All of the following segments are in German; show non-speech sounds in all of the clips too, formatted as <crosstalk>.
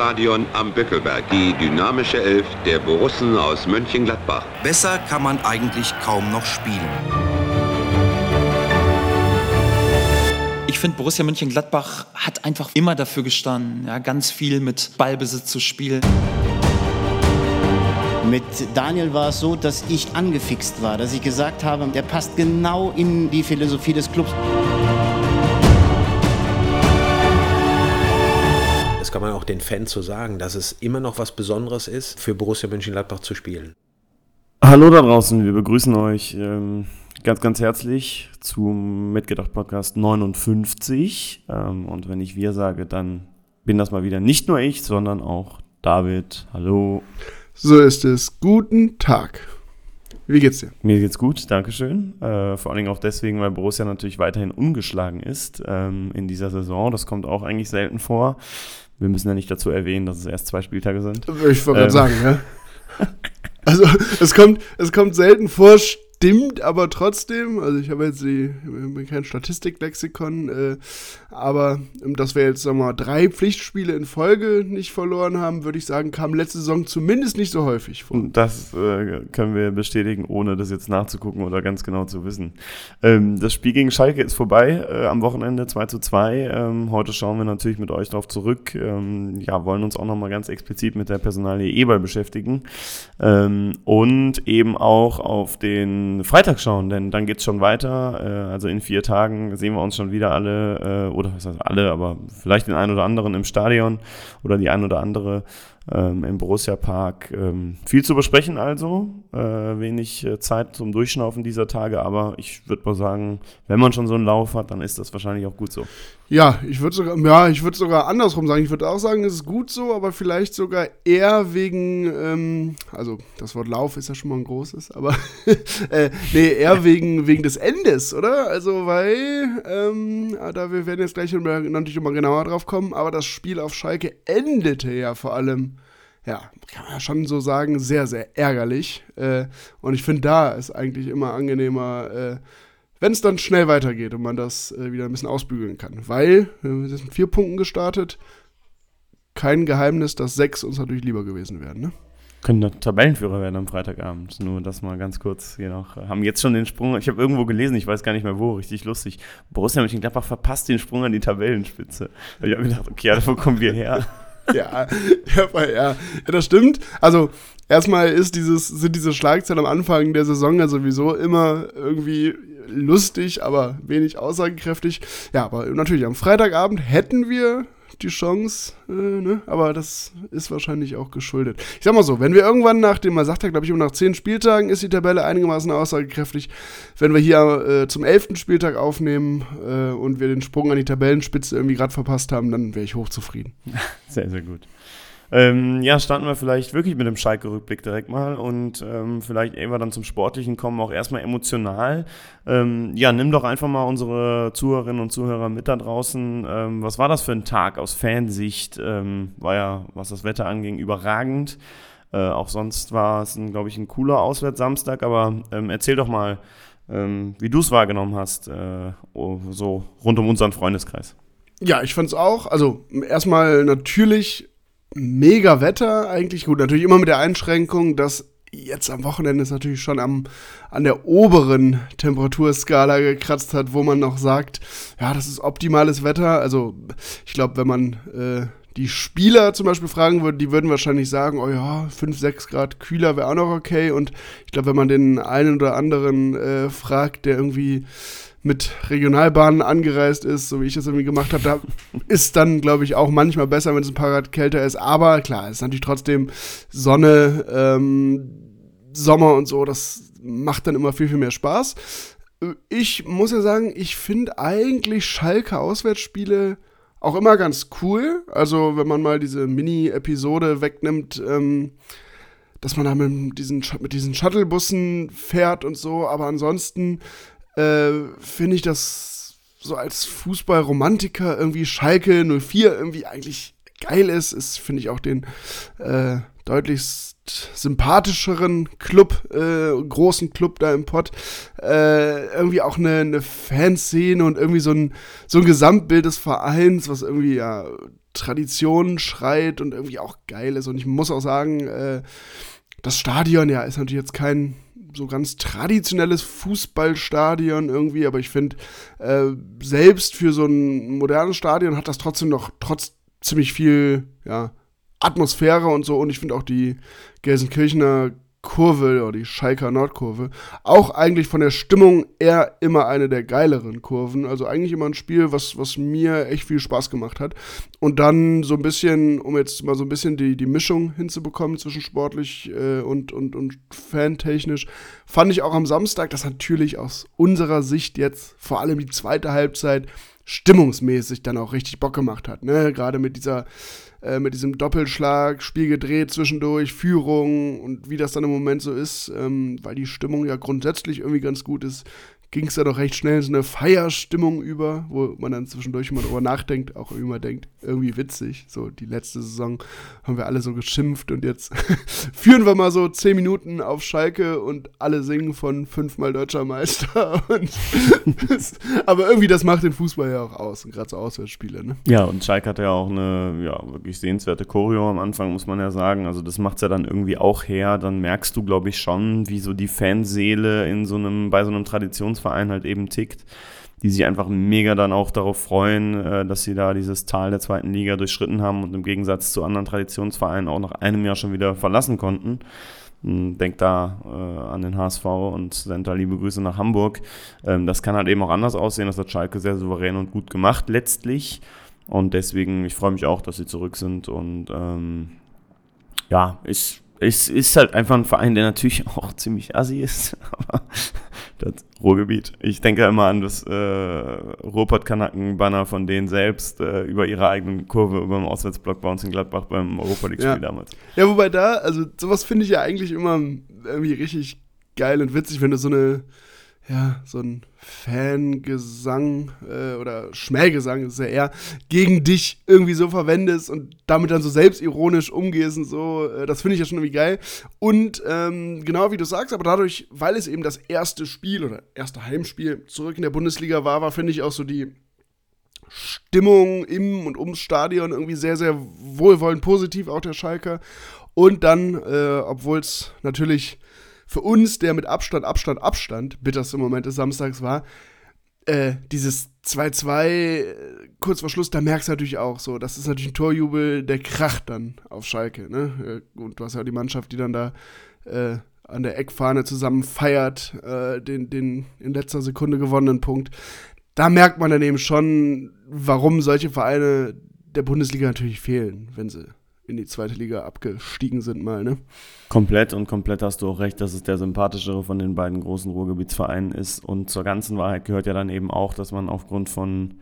Stadion am Böckelberg. Die dynamische Elf der Borussen aus Mönchengladbach. Besser kann man eigentlich kaum noch spielen. Ich finde, Borussia Mönchengladbach hat einfach immer dafür gestanden, ja, ganz viel mit Ballbesitz zu spielen. Mit Daniel war es so, dass ich angefixt war, dass ich gesagt habe, der passt genau in die Philosophie des Clubs. Kann man auch den Fans so sagen, dass es immer noch was Besonderes ist, für Borussia Mönchengladbach zu spielen. Hallo da draußen, wir begrüßen euch ähm, ganz, ganz herzlich zum Mitgedacht Podcast 59. Ähm, und wenn ich wir sage, dann bin das mal wieder nicht nur ich, sondern auch David. Hallo. So ist es. Guten Tag. Wie geht's dir? Mir geht's gut, Dankeschön. Äh, vor allen Dingen auch deswegen, weil Borussia natürlich weiterhin ungeschlagen ist ähm, in dieser Saison. Das kommt auch eigentlich selten vor. Wir müssen ja nicht dazu erwähnen, dass es erst zwei Spieltage sind. Ich wollte ähm. sagen, ja. <laughs> Also es kommt, es kommt selten vor, stimmt aber trotzdem, also ich habe jetzt die, kein Statistiklexikon, äh, aber ähm, dass wir jetzt, sagen wir mal, drei Pflichtspiele in Folge nicht verloren haben, würde ich sagen, kam letzte Saison zumindest nicht so häufig vor. Das äh, können wir bestätigen, ohne das jetzt nachzugucken oder ganz genau zu wissen. Ähm, das Spiel gegen Schalke ist vorbei, äh, am Wochenende 2 zu 2. Ähm, heute schauen wir natürlich mit euch darauf zurück. Ähm, ja, wollen uns auch nochmal ganz explizit mit der Personalie Eberl beschäftigen ähm, und eben auch auf den Freitag schauen, denn dann geht es schon weiter. Äh, also in vier Tagen sehen wir uns schon wieder alle, äh, oder was heißt alle, aber vielleicht den einen oder anderen im Stadion oder die ein oder andere ähm, im Borussia Park. Ähm, viel zu besprechen also, äh, wenig äh, Zeit zum Durchschnaufen dieser Tage, aber ich würde mal sagen, wenn man schon so einen Lauf hat, dann ist das wahrscheinlich auch gut so. Ja, ich würde sogar, ja, ich würde sogar andersrum sagen. Ich würde auch sagen, es ist gut so, aber vielleicht sogar eher wegen, ähm, also das Wort Lauf ist ja schon mal ein großes, aber <laughs> äh, nee, eher <laughs> wegen, wegen des Endes, oder? Also, weil, ähm, da wir werden jetzt gleich natürlich immer genauer drauf kommen, aber das Spiel auf Schalke endete ja vor allem ja, kann man ja schon so sagen, sehr, sehr ärgerlich. Äh, und ich finde, da ist eigentlich immer angenehmer, äh, wenn es dann schnell weitergeht und man das äh, wieder ein bisschen ausbügeln kann. Weil, wir sind mit vier Punkten gestartet, kein Geheimnis, dass sechs uns natürlich lieber gewesen wären, ne? Können Tabellenführer werden am Freitagabend. Nur das mal ganz kurz hier noch. Haben jetzt schon den Sprung, ich habe irgendwo gelesen, ich weiß gar nicht mehr wo, richtig lustig. Borussia Mönchengladbach verpasst den Sprung an die Tabellenspitze. Ich habe gedacht, okay, wo kommen wir her? <laughs> ja, ja, ja, das stimmt. Also, erstmal ist dieses, sind diese Schlagzeilen am Anfang der Saison ja sowieso immer irgendwie lustig, aber wenig aussagekräftig. Ja, aber natürlich am Freitagabend hätten wir die Chance, äh, ne? aber das ist wahrscheinlich auch geschuldet. Ich sag mal so, wenn wir irgendwann nach dem, man sagt ja, glaube ich, immer nach zehn Spieltagen ist die Tabelle einigermaßen aussagekräftig. Wenn wir hier äh, zum elften Spieltag aufnehmen äh, und wir den Sprung an die Tabellenspitze irgendwie gerade verpasst haben, dann wäre ich hochzufrieden. <laughs> Sehr, sehr gut. Ähm, ja, starten wir vielleicht wirklich mit dem Schalke-Rückblick direkt mal und ähm, vielleicht, ehe wir dann zum Sportlichen kommen, auch erstmal emotional. Ähm, ja, nimm doch einfach mal unsere Zuhörerinnen und Zuhörer mit da draußen. Ähm, was war das für ein Tag aus Fansicht? Ähm, war ja, was das Wetter anging, überragend. Äh, auch sonst war es, glaube ich, ein cooler Auswärtssamstag, aber ähm, erzähl doch mal, wie du es wahrgenommen hast, äh, so rund um unseren Freundeskreis. Ja, ich fand es auch. Also erstmal natürlich mega Wetter eigentlich. Gut, natürlich immer mit der Einschränkung, dass jetzt am Wochenende es natürlich schon am, an der oberen Temperaturskala gekratzt hat, wo man noch sagt, ja, das ist optimales Wetter. Also ich glaube, wenn man äh, die Spieler zum Beispiel fragen würde, die würden wahrscheinlich sagen, oh ja, 5, 6 Grad kühler wäre auch noch okay. Und ich glaube, wenn man den einen oder anderen äh, fragt, der irgendwie mit Regionalbahnen angereist ist, so wie ich das irgendwie gemacht habe, da ist dann, glaube ich, auch manchmal besser, wenn es ein paar Grad kälter ist. Aber klar, es ist natürlich trotzdem Sonne, ähm, Sommer und so, das macht dann immer viel, viel mehr Spaß. Ich muss ja sagen, ich finde eigentlich Schalke Auswärtsspiele auch immer ganz cool. Also, wenn man mal diese Mini-Episode wegnimmt, ähm, dass man da mit diesen, mit diesen Shuttlebussen fährt und so, aber ansonsten äh, finde ich das so als Fußballromantiker irgendwie Schalke 04 irgendwie eigentlich geil ist. Ist, finde ich, auch den äh, deutlichst sympathischeren Club, äh, großen Club da im Pott, äh, irgendwie auch eine, eine Fanszene und irgendwie so ein, so ein Gesamtbild des Vereins, was irgendwie ja Tradition schreit und irgendwie auch geil ist. Und ich muss auch sagen, äh, das Stadion, ja, ist natürlich jetzt kein so ganz traditionelles Fußballstadion irgendwie, aber ich finde, äh, selbst für so ein modernes Stadion hat das trotzdem noch trotz ziemlich viel, ja, Atmosphäre und so. Und ich finde auch die Gelsenkirchener Kurve oder die Schalker Nordkurve auch eigentlich von der Stimmung eher immer eine der geileren Kurven. Also eigentlich immer ein Spiel, was, was mir echt viel Spaß gemacht hat. Und dann so ein bisschen, um jetzt mal so ein bisschen die, die Mischung hinzubekommen zwischen sportlich äh, und, und, und fantechnisch, fand ich auch am Samstag, dass natürlich aus unserer Sicht jetzt vor allem die zweite Halbzeit stimmungsmäßig dann auch richtig Bock gemacht hat. Ne? Gerade mit dieser äh, mit diesem Doppelschlag, Spiel gedreht zwischendurch, Führung und wie das dann im Moment so ist, ähm, weil die Stimmung ja grundsätzlich irgendwie ganz gut ist, ging es da doch recht schnell in so eine Feierstimmung über, wo man dann zwischendurch mal drüber nachdenkt, auch immer denkt, irgendwie witzig. So, die letzte Saison haben wir alle so geschimpft und jetzt <laughs> führen wir mal so zehn Minuten auf Schalke und alle singen von fünfmal deutscher Meister. <laughs> aber irgendwie, das macht den Fußball ja auch aus, gerade so Auswärtsspiele, ne? Ja, und Schalke hat ja auch eine ja, wirklich sehenswerte Choreo am Anfang, muss man ja sagen. Also das macht es ja dann irgendwie auch her. Dann merkst du, glaube ich, schon, wie so die Fanseele in so einem, bei so einem Traditions Verein halt eben tickt, die sich einfach mega dann auch darauf freuen, äh, dass sie da dieses Tal der zweiten Liga durchschritten haben und im Gegensatz zu anderen Traditionsvereinen auch nach einem Jahr schon wieder verlassen konnten. Hm, Denkt da äh, an den HSV und sendet da liebe Grüße nach Hamburg. Ähm, das kann halt eben auch anders aussehen. Das hat Schalke sehr souverän und gut gemacht letztlich. Und deswegen, ich freue mich auch, dass sie zurück sind. Und ähm, ja, es ist halt einfach ein Verein, der natürlich <laughs> auch ziemlich assi ist, aber das Ruhrgebiet. Ich denke immer an das äh, Ruhrpott-Kanaken-Banner von denen selbst äh, über ihre eigenen Kurve über dem Auswärtsblock bei uns in Gladbach beim Europa League-Spiel Ja. damals. Ja, wobei da, also sowas finde ich ja eigentlich immer irgendwie richtig geil und witzig, wenn du so eine, ja, so ein Fangesang äh, oder Schmähgesang ist ja eher, gegen dich irgendwie so verwendest und damit dann so selbstironisch umgehst und so. Äh, das finde ich ja schon irgendwie geil. Und ähm, genau wie du sagst, aber dadurch, weil es eben das erste Spiel oder erste Heimspiel zurück in der Bundesliga war, war, finde ich auch so die Stimmung im und ums Stadion irgendwie sehr, sehr wohlwollend positiv, auch der Schalker. Und dann, äh, obwohl es natürlich für uns, der mit Abstand, Abstand, Abstand bitterste Moment des Samstags war, äh, dieses 2-2 äh, kurz vor Schluss, da merkst du natürlich auch so, das ist natürlich ein Torjubel, der kracht dann auf Schalke. Ne? Äh, Und du hast ja die Mannschaft, die dann da äh, an der Eckfahne zusammen feiert, äh, den, den in letzter Sekunde gewonnenen Punkt. Da merkt man dann eben schon, warum solche Vereine der Bundesliga natürlich fehlen, wenn sie in die zweite Liga abgestiegen sind mal, ne? Komplett und komplett hast du auch recht, dass es der sympathischere von den beiden großen Ruhrgebietsvereinen ist. Und zur ganzen Wahrheit gehört ja dann eben auch, dass man aufgrund von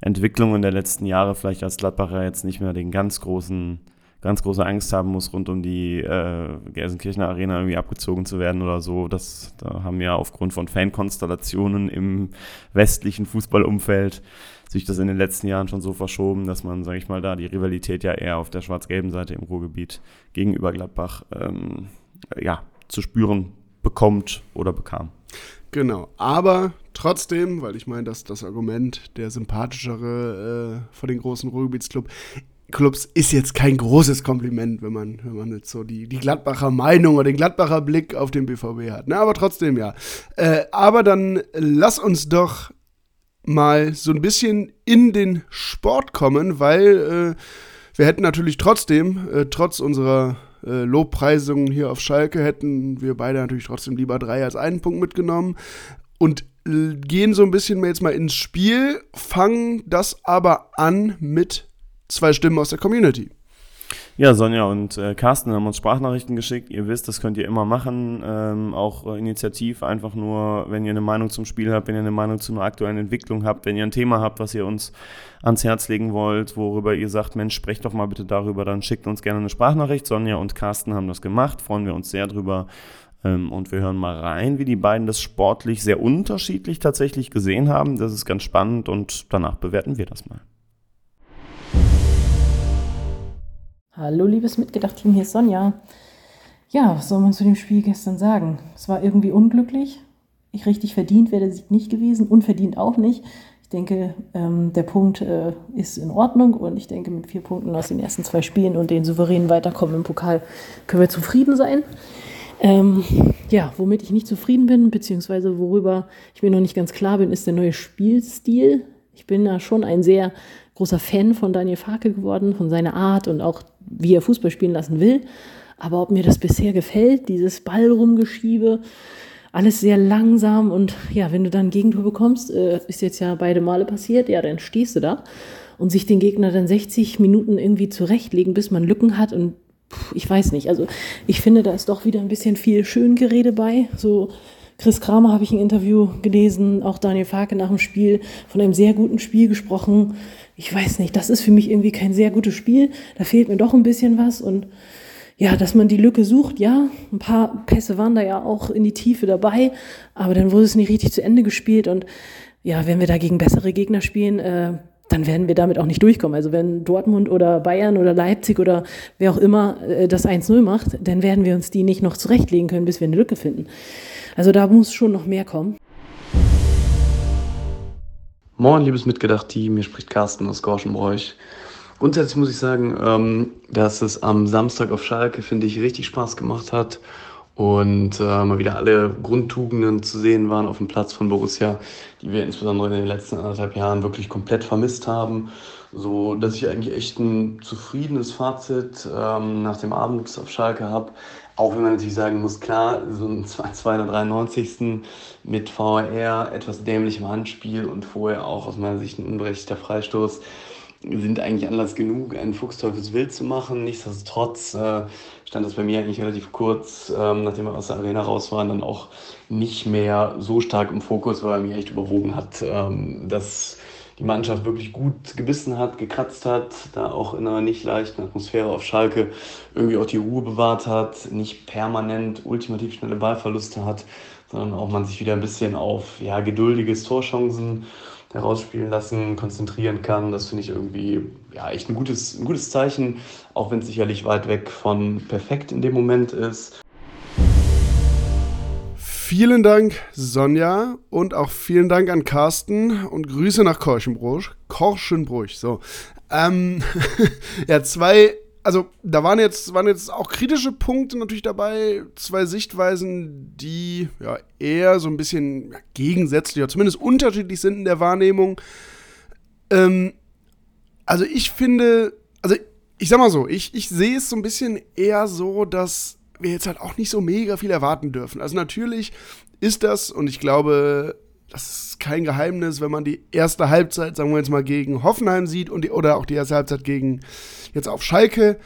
Entwicklungen der letzten Jahre vielleicht als Gladbacher jetzt nicht mehr den ganz großen, ganz große Angst haben muss, rund um die äh, Gelsenkirchener Arena irgendwie abgezogen zu werden oder so. Das da haben ja aufgrund von Fankonstellationen im westlichen Fußballumfeld sich das in den letzten Jahren schon so verschoben, dass man, sage ich mal, da die Rivalität ja eher auf der schwarz-gelben Seite im Ruhrgebiet gegenüber Gladbach ähm, ja, zu spüren bekommt oder bekam. Genau, aber trotzdem, weil ich meine, dass das Argument der sympathischere äh, von den großen Ruhrgebietsclub Clubs ist jetzt kein großes Kompliment, wenn man, wenn man jetzt so die, die Gladbacher Meinung oder den Gladbacher Blick auf den BVB hat. Ne? Aber trotzdem ja. Äh, aber dann lass uns doch mal so ein bisschen in den Sport kommen, weil äh, wir hätten natürlich trotzdem, äh, trotz unserer äh, Lobpreisungen hier auf Schalke, hätten wir beide natürlich trotzdem lieber drei als einen Punkt mitgenommen und äh, gehen so ein bisschen jetzt mal ins Spiel, fangen das aber an mit zwei Stimmen aus der Community. Ja, Sonja und äh, Carsten haben uns Sprachnachrichten geschickt. Ihr wisst, das könnt ihr immer machen. Ähm, auch äh, initiativ, einfach nur, wenn ihr eine Meinung zum Spiel habt, wenn ihr eine Meinung zu einer aktuellen Entwicklung habt, wenn ihr ein Thema habt, was ihr uns ans Herz legen wollt, worüber ihr sagt, Mensch, sprecht doch mal bitte darüber, dann schickt uns gerne eine Sprachnachricht. Sonja und Carsten haben das gemacht, freuen wir uns sehr drüber. Ähm, und wir hören mal rein, wie die beiden das sportlich sehr unterschiedlich tatsächlich gesehen haben. Das ist ganz spannend und danach bewerten wir das mal. Hallo, liebes Mitgedacht-Team, hier ist Sonja. Ja, was soll man zu dem Spiel gestern sagen? Es war irgendwie unglücklich. Ich richtig verdient wäre der Sieg nicht gewesen, unverdient auch nicht. Ich denke, ähm, der Punkt äh, ist in Ordnung und ich denke, mit vier Punkten aus den ersten zwei Spielen und den souveränen Weiterkommen im Pokal können wir zufrieden sein. Ähm, ja, womit ich nicht zufrieden bin, beziehungsweise worüber ich mir noch nicht ganz klar bin, ist der neue Spielstil. Ich bin da schon ein sehr großer Fan von Daniel Farke geworden, von seiner Art und auch wie er Fußball spielen lassen will. Aber ob mir das bisher gefällt, dieses Ballrumgeschiebe, alles sehr langsam und ja, wenn du dann ein Gegentor bekommst, äh, ist jetzt ja beide Male passiert, ja, dann stehst du da und sich den Gegner dann 60 Minuten irgendwie zurechtlegen, bis man Lücken hat und ich weiß nicht. Also ich finde, da ist doch wieder ein bisschen viel Schöngerede bei. So Chris Kramer habe ich ein Interview gelesen, auch Daniel Farke nach dem Spiel von einem sehr guten Spiel gesprochen. Ich weiß nicht, das ist für mich irgendwie kein sehr gutes Spiel. Da fehlt mir doch ein bisschen was und ja, dass man die Lücke sucht, ja, ein paar Pässe waren da ja auch in die Tiefe dabei, aber dann wurde es nicht richtig zu Ende gespielt und ja, wenn wir dagegen bessere Gegner spielen, äh, dann werden wir damit auch nicht durchkommen. Also wenn Dortmund oder Bayern oder Leipzig oder wer auch immer äh, das 1-0 macht, dann werden wir uns die nicht noch zurechtlegen können, bis wir eine Lücke finden. Also da muss schon noch mehr kommen. Moin, liebes Mitgedacht-Team, hier spricht Carsten aus Gorschenbräuch. Grundsätzlich muss ich sagen, ähm, dass es am Samstag auf Schalke, finde ich, richtig Spaß gemacht hat und äh, mal wieder alle Grundtugenden zu sehen waren auf dem Platz von Borussia, die wir insbesondere in den letzten anderthalb Jahren wirklich komplett vermisst haben. So dass ich eigentlich echt ein zufriedenes Fazit ähm, nach dem Abend auf Schalke habe. Auch wenn man natürlich sagen muss, klar, so ein 293. mit VR, etwas dämlichem Handspiel und vorher auch aus meiner Sicht ein unberechtigter Freistoß sind eigentlich Anlass genug, einen Fuchsteufelswild zu machen. Nichtsdestotrotz äh, stand das bei mir eigentlich relativ kurz, ähm, nachdem wir aus der Arena raus waren, dann auch nicht mehr so stark im Fokus, weil er mir echt überwogen hat, ähm, dass die Mannschaft wirklich gut gebissen hat, gekratzt hat, da auch in einer nicht leichten Atmosphäre auf Schalke irgendwie auch die Ruhe bewahrt hat, nicht permanent ultimativ schnelle Ballverluste hat, sondern auch man sich wieder ein bisschen auf ja, geduldige Torchancen herausspielen lassen, konzentrieren kann. Das finde ich irgendwie ja, echt ein gutes, ein gutes Zeichen, auch wenn es sicherlich weit weg von perfekt in dem Moment ist. Vielen Dank, Sonja, und auch vielen Dank an Carsten und Grüße nach Korschenbruch. Korschenbruch, so. Ähm, <laughs> ja, zwei also da waren jetzt, waren jetzt auch kritische Punkte natürlich dabei, zwei Sichtweisen, die ja eher so ein bisschen gegensätzlich oder zumindest unterschiedlich sind in der Wahrnehmung. Ähm, also ich finde, also ich sag mal so, ich, ich sehe es so ein bisschen eher so, dass wir jetzt halt auch nicht so mega viel erwarten dürfen. Also natürlich ist das, und ich glaube, das ist kein Geheimnis, wenn man die erste Halbzeit, sagen wir jetzt mal, gegen Hoffenheim sieht und die, oder auch die erste Halbzeit gegen jetzt auf Schalke.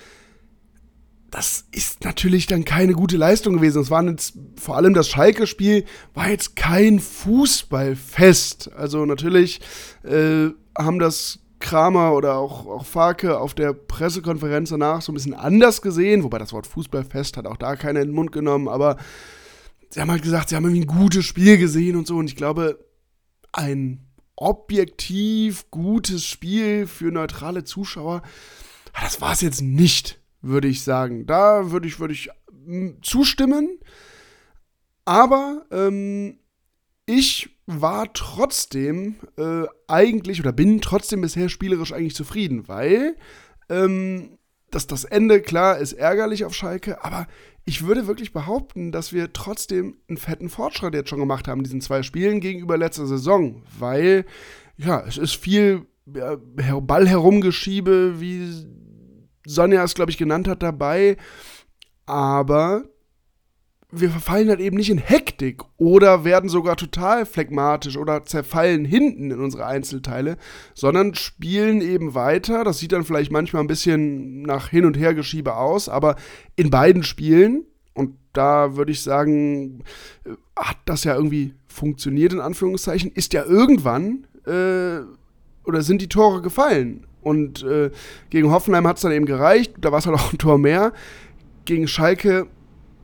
Das ist natürlich dann keine gute Leistung gewesen. Es war jetzt, vor allem das Schalke-Spiel war jetzt kein Fußballfest. Also natürlich äh, haben das Kramer oder auch, auch Farke auf der Pressekonferenz danach so ein bisschen anders gesehen, wobei das Wort Fußballfest hat auch da keiner in den Mund genommen, aber sie haben halt gesagt, sie haben irgendwie ein gutes Spiel gesehen und so. Und ich glaube, ein objektiv gutes Spiel für neutrale Zuschauer, das war es jetzt nicht, würde ich sagen. Da würde ich, würde ich zustimmen. Aber ähm, ich war trotzdem äh, eigentlich oder bin trotzdem bisher spielerisch eigentlich zufrieden, weil ähm, dass das Ende, klar, ist ärgerlich auf Schalke, aber ich würde wirklich behaupten, dass wir trotzdem einen fetten Fortschritt jetzt schon gemacht haben diesen zwei Spielen gegenüber letzter Saison, weil, ja, es ist viel ja, Ball herumgeschiebe, wie Sonja es, glaube ich, genannt hat, dabei, aber wir verfallen halt eben nicht in Hektik oder werden sogar total phlegmatisch oder zerfallen hinten in unsere Einzelteile, sondern spielen eben weiter. Das sieht dann vielleicht manchmal ein bisschen nach hin und her geschiebe aus, aber in beiden Spielen, und da würde ich sagen, äh, hat das ja irgendwie funktioniert, in Anführungszeichen, ist ja irgendwann äh, oder sind die Tore gefallen. Und äh, gegen Hoffenheim hat es dann eben gereicht, da war es halt auch ein Tor mehr. Gegen Schalke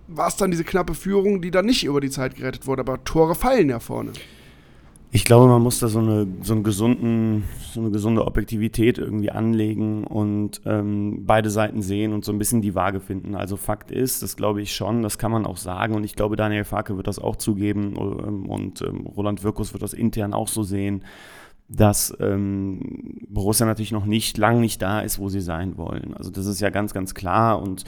war es dann diese knappe Führung, die dann nicht über die Zeit gerettet wurde. Aber Tore fallen ja vorne. Ich glaube, man muss da so eine, so, einen gesunden, so eine gesunde Objektivität irgendwie anlegen und ähm, beide Seiten sehen und so ein bisschen die Waage finden. Also Fakt ist, das glaube ich schon, das kann man auch sagen und ich glaube, Daniel Farke wird das auch zugeben ähm, und ähm, Roland Wirkus wird das intern auch so sehen, dass ähm, Borussia natürlich noch nicht lang nicht da ist, wo sie sein wollen. Also das ist ja ganz, ganz klar und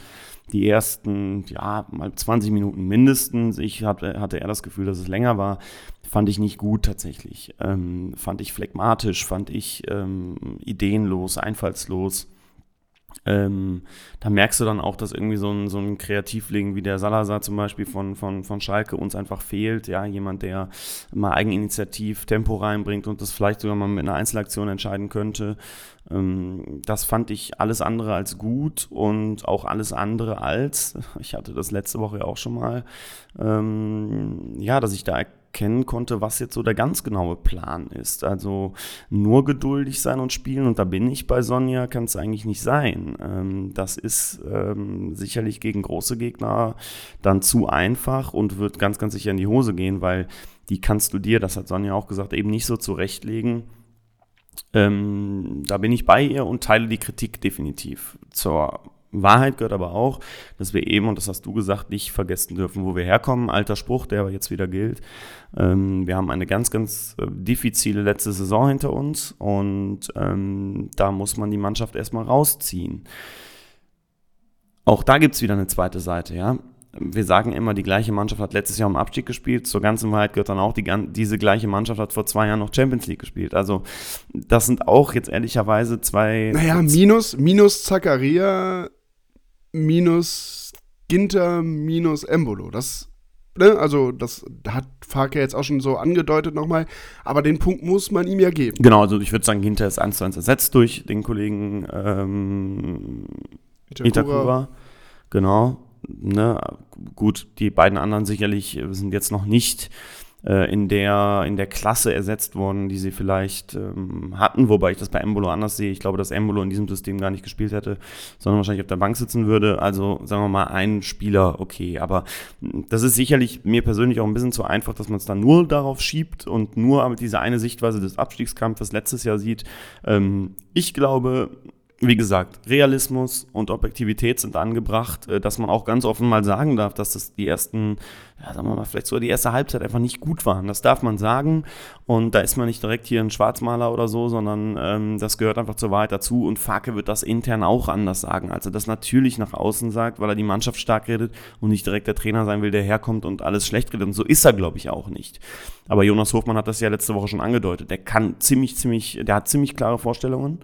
die ersten, ja, mal 20 Minuten mindestens, ich hatte, hatte eher das Gefühl, dass es länger war, fand ich nicht gut tatsächlich. Ähm, fand ich phlegmatisch, fand ich ähm, ideenlos, einfallslos. Ähm, da merkst du dann auch, dass irgendwie so ein, so ein Kreativling wie der Salazar zum Beispiel von, von, von Schalke uns einfach fehlt. Ja, jemand, der mal Eigeninitiativ Tempo reinbringt und das vielleicht sogar mal mit einer Einzelaktion entscheiden könnte. Ähm, das fand ich alles andere als gut und auch alles andere als, <laughs> ich hatte das letzte Woche ja auch schon mal, ähm, ja, dass ich da erkennen konnte, was jetzt so der ganz genaue Plan ist. Also nur geduldig sein und spielen und da bin ich bei Sonja, kann es eigentlich nicht sein. Ähm, das ist ähm, sicherlich gegen große Gegner dann zu einfach und wird ganz, ganz sicher in die Hose gehen, weil die kannst du dir, das hat Sonja auch gesagt, eben nicht so zurechtlegen. Ähm, da bin ich bei ihr und teile die Kritik definitiv zur Wahrheit gehört aber auch, dass wir eben, und das hast du gesagt, nicht vergessen dürfen, wo wir herkommen. Alter Spruch, der aber jetzt wieder gilt. Ähm, wir haben eine ganz, ganz äh, diffizile letzte Saison hinter uns und ähm, da muss man die Mannschaft erstmal rausziehen. Auch da gibt es wieder eine zweite Seite, ja. Wir sagen immer, die gleiche Mannschaft hat letztes Jahr im Abstieg gespielt. Zur ganzen Wahrheit gehört dann auch, die, diese gleiche Mannschaft hat vor zwei Jahren noch Champions League gespielt. Also, das sind auch jetzt ehrlicherweise zwei. Naja, minus, minus Zakaria minus Ginter minus Embolo. Das, ne, also das hat Farke jetzt auch schon so angedeutet nochmal, aber den Punkt muss man ihm ja geben. Genau, also ich würde sagen, Ginter ist eins zu eins ersetzt durch den Kollegen ähm, Itakura. Itakura. Genau. Ne, gut, die beiden anderen sicherlich sind jetzt noch nicht äh, in, der, in der Klasse ersetzt worden, die sie vielleicht ähm, hatten, wobei ich das bei Embolo anders sehe. Ich glaube, dass Embolo in diesem System gar nicht gespielt hätte, sondern wahrscheinlich auf der Bank sitzen würde. Also sagen wir mal, ein Spieler, okay. Aber das ist sicherlich mir persönlich auch ein bisschen zu einfach, dass man es dann nur darauf schiebt und nur mit dieser eine Sichtweise des Abstiegskampfes letztes Jahr sieht. Ähm, ich glaube, wie gesagt, Realismus und Objektivität sind angebracht, äh, dass man auch ganz offen mal sagen darf, dass das die ersten, ja, sagen wir mal, vielleicht sogar die erste Halbzeit einfach nicht gut waren. Das darf man sagen. Und da ist man nicht direkt hier ein Schwarzmaler oder so, sondern ähm, das gehört einfach zur Wahrheit dazu. Und Fake wird das intern auch anders sagen. Also das natürlich nach außen sagt, weil er die Mannschaft stark redet und nicht direkt der Trainer sein will, der herkommt und alles schlecht redet. Und so ist er, glaube ich, auch nicht. Aber Jonas Hofmann hat das ja letzte Woche schon angedeutet. Der kann ziemlich, ziemlich, der hat ziemlich klare Vorstellungen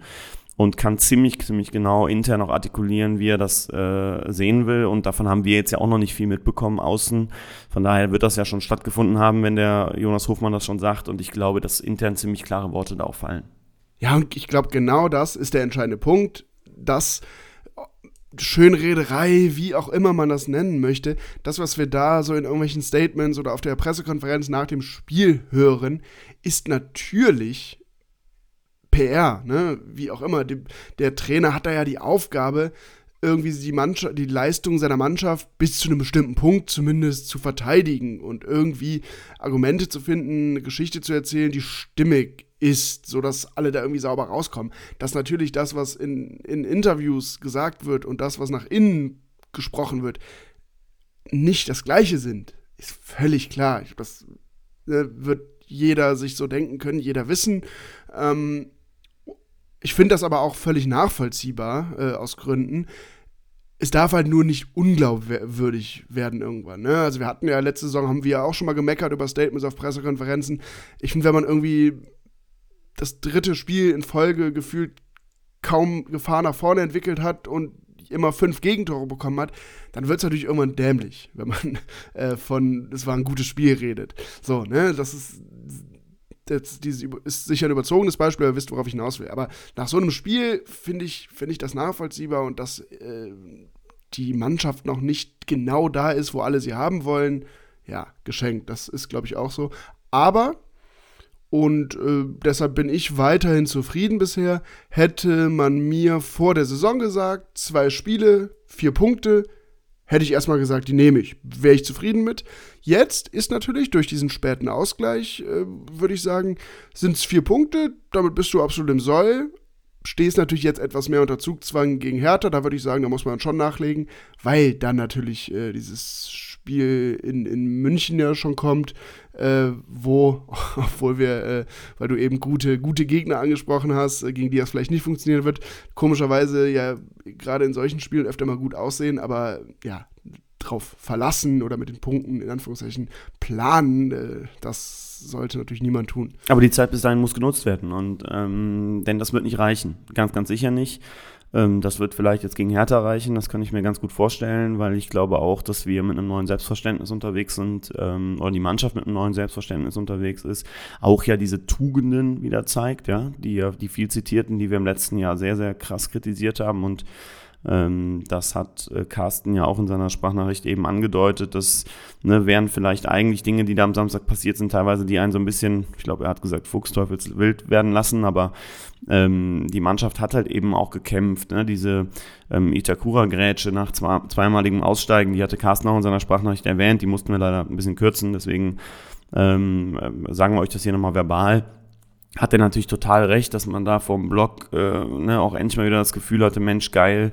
und kann ziemlich, ziemlich genau intern auch artikulieren, wie er das äh, sehen will. Und davon haben wir jetzt ja auch noch nicht viel mitbekommen außen. Von daher wird das ja schon stattgefunden haben, wenn der Jonas Hofmann das schon sagt. Und ich glaube, dass intern ziemlich klare Worte da auch fallen. Ja, und ich glaube, genau das ist der entscheidende Punkt, dass Schönrederei, wie auch immer man das nennen möchte, das, was wir da so in irgendwelchen Statements oder auf der Pressekonferenz nach dem Spiel hören, ist natürlich PR, ne? wie auch immer. Die, der Trainer hat da ja die Aufgabe, irgendwie die, Mannschaft, die Leistung seiner Mannschaft bis zu einem bestimmten Punkt zumindest zu verteidigen und irgendwie Argumente zu finden, eine Geschichte zu erzählen, die stimmig ist, sodass alle da irgendwie sauber rauskommen. Dass natürlich das, was in, in Interviews gesagt wird und das, was nach innen gesprochen wird, nicht das gleiche sind, ist völlig klar. Das äh, wird jeder sich so denken können, jeder wissen. Ähm, ich finde das aber auch völlig nachvollziehbar äh, aus Gründen. Es darf halt nur nicht unglaubwürdig werden irgendwann. Ne? Also wir hatten ja letzte Saison, haben wir ja auch schon mal gemeckert über Statements auf Pressekonferenzen. Ich finde, wenn man irgendwie das dritte Spiel in Folge gefühlt kaum Gefahr nach vorne entwickelt hat und immer fünf Gegentore bekommen hat, dann wird es natürlich irgendwann dämlich, wenn man <laughs> äh, von, es war ein gutes Spiel redet. So, ne, das ist das, dieses ist sicher ein überzogenes Beispiel, ihr wisst, worauf ich hinaus will. Aber nach so einem Spiel finde ich, find ich das nachvollziehbar und dass äh, die Mannschaft noch nicht genau da ist, wo alle sie haben wollen. Ja, geschenkt. Das ist, glaube ich, auch so. Aber, und äh, deshalb bin ich weiterhin zufrieden bisher, hätte man mir vor der Saison gesagt, zwei Spiele, vier Punkte, hätte ich erstmal gesagt, die nehme ich. Wäre ich zufrieden mit. Jetzt ist natürlich durch diesen späten Ausgleich, äh, würde ich sagen, sind es vier Punkte. Damit bist du absolut im Soll. Stehst natürlich jetzt etwas mehr unter Zugzwang gegen Hertha. Da würde ich sagen, da muss man schon nachlegen, weil dann natürlich äh, dieses Spiel in, in München ja schon kommt. Äh, wo, <laughs> obwohl wir, äh, weil du eben gute, gute Gegner angesprochen hast, äh, gegen die das vielleicht nicht funktionieren wird, komischerweise ja gerade in solchen Spielen öfter mal gut aussehen, aber ja, drauf verlassen oder mit den Punkten in Anführungszeichen planen, äh, das sollte natürlich niemand tun. Aber die Zeit bis dahin muss genutzt werden und ähm, denn das wird nicht reichen, ganz, ganz sicher nicht. Ähm, das wird vielleicht jetzt gegen Hertha reichen, das kann ich mir ganz gut vorstellen, weil ich glaube auch, dass wir mit einem neuen Selbstverständnis unterwegs sind ähm, oder die Mannschaft mit einem neuen Selbstverständnis unterwegs ist. Auch ja diese Tugenden wieder zeigt, ja, die, die viel zitierten, die wir im letzten Jahr sehr, sehr krass kritisiert haben und das hat äh, Carsten ja auch in seiner Sprachnachricht eben angedeutet. Das ne, wären vielleicht eigentlich Dinge, die da am Samstag passiert sind, teilweise die einen so ein bisschen, ich glaube, er hat gesagt, Fuchsteufelswild werden lassen, aber ähm, die Mannschaft hat halt eben auch gekämpft. Ne? Diese ähm, Itakura-Grätsche nach zwei, zweimaligem Aussteigen, die hatte Carsten auch in seiner Sprachnachricht erwähnt, die mussten wir leider ein bisschen kürzen, deswegen ähm, äh, sagen wir euch das hier nochmal verbal hat er natürlich total recht, dass man da vom Blog äh, ne, auch endlich mal wieder das Gefühl hatte, Mensch, geil,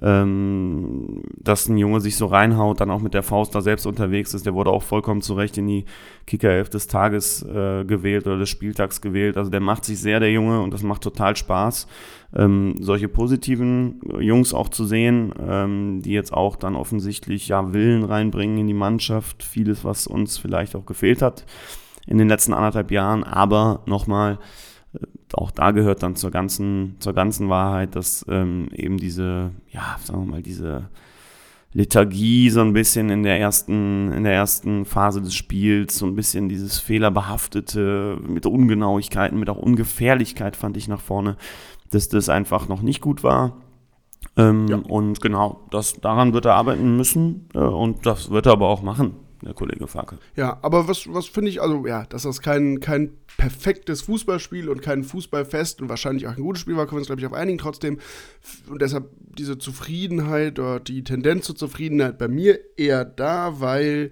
ähm, dass ein Junge sich so reinhaut, dann auch mit der Faust da selbst unterwegs ist. Der wurde auch vollkommen zu Recht in die Kicker-Elf des Tages äh, gewählt oder des Spieltags gewählt. Also der macht sich sehr, der Junge, und das macht total Spaß, ähm, solche positiven Jungs auch zu sehen, ähm, die jetzt auch dann offensichtlich ja Willen reinbringen in die Mannschaft. Vieles, was uns vielleicht auch gefehlt hat in den letzten anderthalb Jahren. Aber nochmal, äh, auch da gehört dann zur ganzen, zur ganzen Wahrheit, dass ähm, eben diese, ja, sagen wir mal, diese Lethargie so ein bisschen in der ersten, in der ersten Phase des Spiels, so ein bisschen dieses Fehlerbehaftete mit Ungenauigkeiten, mit auch Ungefährlichkeit fand ich nach vorne, dass das einfach noch nicht gut war. Ähm, ja. Und genau, das, daran wird er arbeiten müssen äh, und das wird er aber auch machen der Kollege Farke. Ja, aber was, was finde ich, also ja, dass das kein, kein perfektes Fußballspiel und kein Fußballfest und wahrscheinlich auch ein gutes Spiel war, können wir uns, glaube ich, auf einigen trotzdem. Und deshalb diese Zufriedenheit oder die Tendenz zur Zufriedenheit bei mir eher da, weil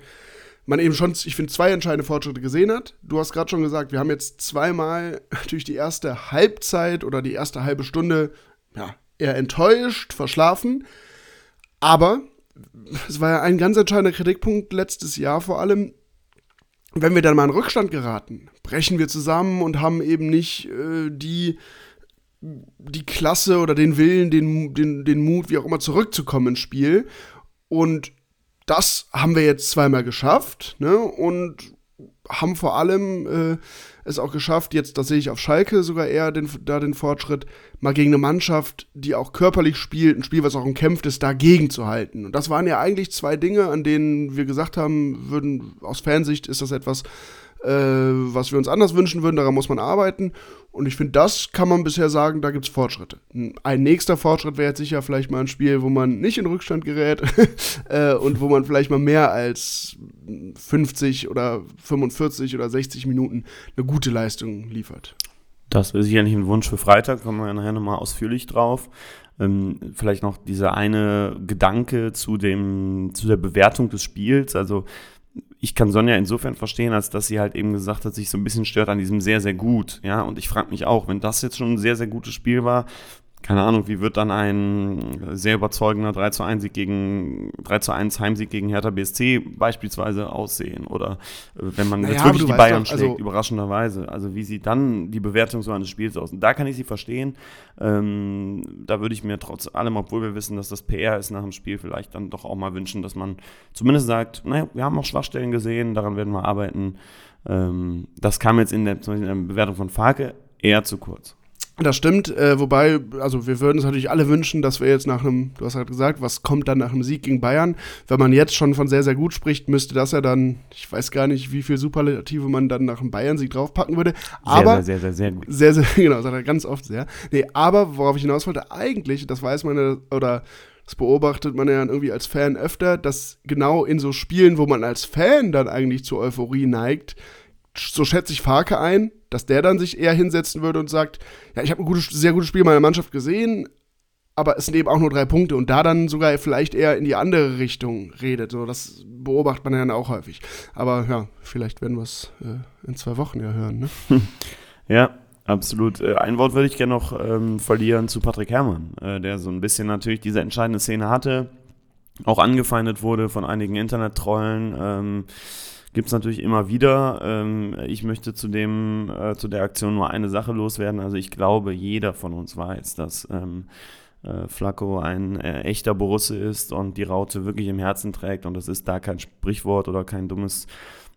man eben schon, ich finde, zwei entscheidende Fortschritte gesehen hat. Du hast gerade schon gesagt, wir haben jetzt zweimal <laughs> natürlich die erste Halbzeit oder die erste halbe Stunde ja, eher enttäuscht, verschlafen. Aber es war ja ein ganz entscheidender Kritikpunkt letztes Jahr vor allem, wenn wir dann mal in Rückstand geraten, brechen wir zusammen und haben eben nicht äh, die, die Klasse oder den Willen, den, den, den Mut, wie auch immer, zurückzukommen ins Spiel. Und das haben wir jetzt zweimal geschafft, ne? Und haben vor allem äh, es auch geschafft, jetzt, das sehe ich auf Schalke sogar eher den, da den Fortschritt, mal gegen eine Mannschaft, die auch körperlich spielt, ein Spiel, was auch umkämpft ist, dagegen zu halten. Und das waren ja eigentlich zwei Dinge, an denen wir gesagt haben, würden, aus Fansicht ist das etwas, äh, was wir uns anders wünschen würden, daran muss man arbeiten. Und ich finde, das kann man bisher sagen, da gibt es Fortschritte. Ein nächster Fortschritt wäre jetzt sicher vielleicht mal ein Spiel, wo man nicht in Rückstand gerät <laughs> äh, und wo man vielleicht mal mehr als 50 oder 45 oder 60 Minuten eine gute Leistung liefert. Das wäre sicherlich ein Wunsch für Freitag, kommen wir nachher nochmal ausführlich drauf. Ähm, vielleicht noch dieser eine Gedanke zu, dem, zu der Bewertung des Spiels. Also ich kann Sonja insofern verstehen, als dass sie halt eben gesagt hat, sich so ein bisschen stört an diesem sehr, sehr gut. Ja, und ich frage mich auch, wenn das jetzt schon ein sehr, sehr gutes Spiel war, keine Ahnung, wie wird dann ein sehr überzeugender 3 zu 1 Sieg gegen 3 zu 1 Heimsieg gegen Hertha BSC beispielsweise aussehen? Oder äh, wenn man naja, jetzt wirklich die Bayern doch, also schlägt, überraschenderweise. Also wie sieht dann die Bewertung so eines Spiels aus? Und da kann ich sie verstehen. Ähm, da würde ich mir trotz allem, obwohl wir wissen, dass das PR ist nach dem Spiel, vielleicht dann doch auch mal wünschen, dass man zumindest sagt, naja, wir haben auch Schwachstellen gesehen, daran werden wir arbeiten. Ähm, das kam jetzt in der, in der Bewertung von Farke eher zu kurz. Das stimmt, äh, wobei, also wir würden uns natürlich alle wünschen, dass wir jetzt nach einem, du hast halt gesagt, was kommt dann nach einem Sieg gegen Bayern? Wenn man jetzt schon von sehr, sehr gut spricht, müsste das ja dann, ich weiß gar nicht, wie viel Superlative man dann nach einem Bayern-Sieg draufpacken würde. Aber sehr, sehr, sehr, sehr gut. Sehr, sehr, <laughs> genau, hat er ganz oft sehr. Nee, aber worauf ich hinaus wollte, eigentlich, das weiß man ja, oder das beobachtet man ja irgendwie als Fan öfter, dass genau in so Spielen, wo man als Fan dann eigentlich zur Euphorie neigt, so schätze ich Farke ein, dass der dann sich eher hinsetzen würde und sagt, ja, ich habe ein gutes, sehr gutes Spiel meiner Mannschaft gesehen, aber es sind eben auch nur drei Punkte und da dann sogar vielleicht eher in die andere Richtung redet. So, das beobachtet man ja dann auch häufig. Aber ja, vielleicht werden wir es äh, in zwei Wochen ja hören. Ne? Ja, absolut. Äh, ein Wort würde ich gerne noch ähm, verlieren zu Patrick Herrmann, äh, der so ein bisschen natürlich diese entscheidende Szene hatte, auch angefeindet wurde von einigen Internettrollen. Ähm, gibt es natürlich immer wieder. Ähm, ich möchte zu, dem, äh, zu der Aktion nur eine Sache loswerden. Also ich glaube, jeder von uns weiß, dass ähm, äh, Flacco ein äh, echter Borusse ist und die Raute wirklich im Herzen trägt. Und das ist da kein Sprichwort oder kein dummes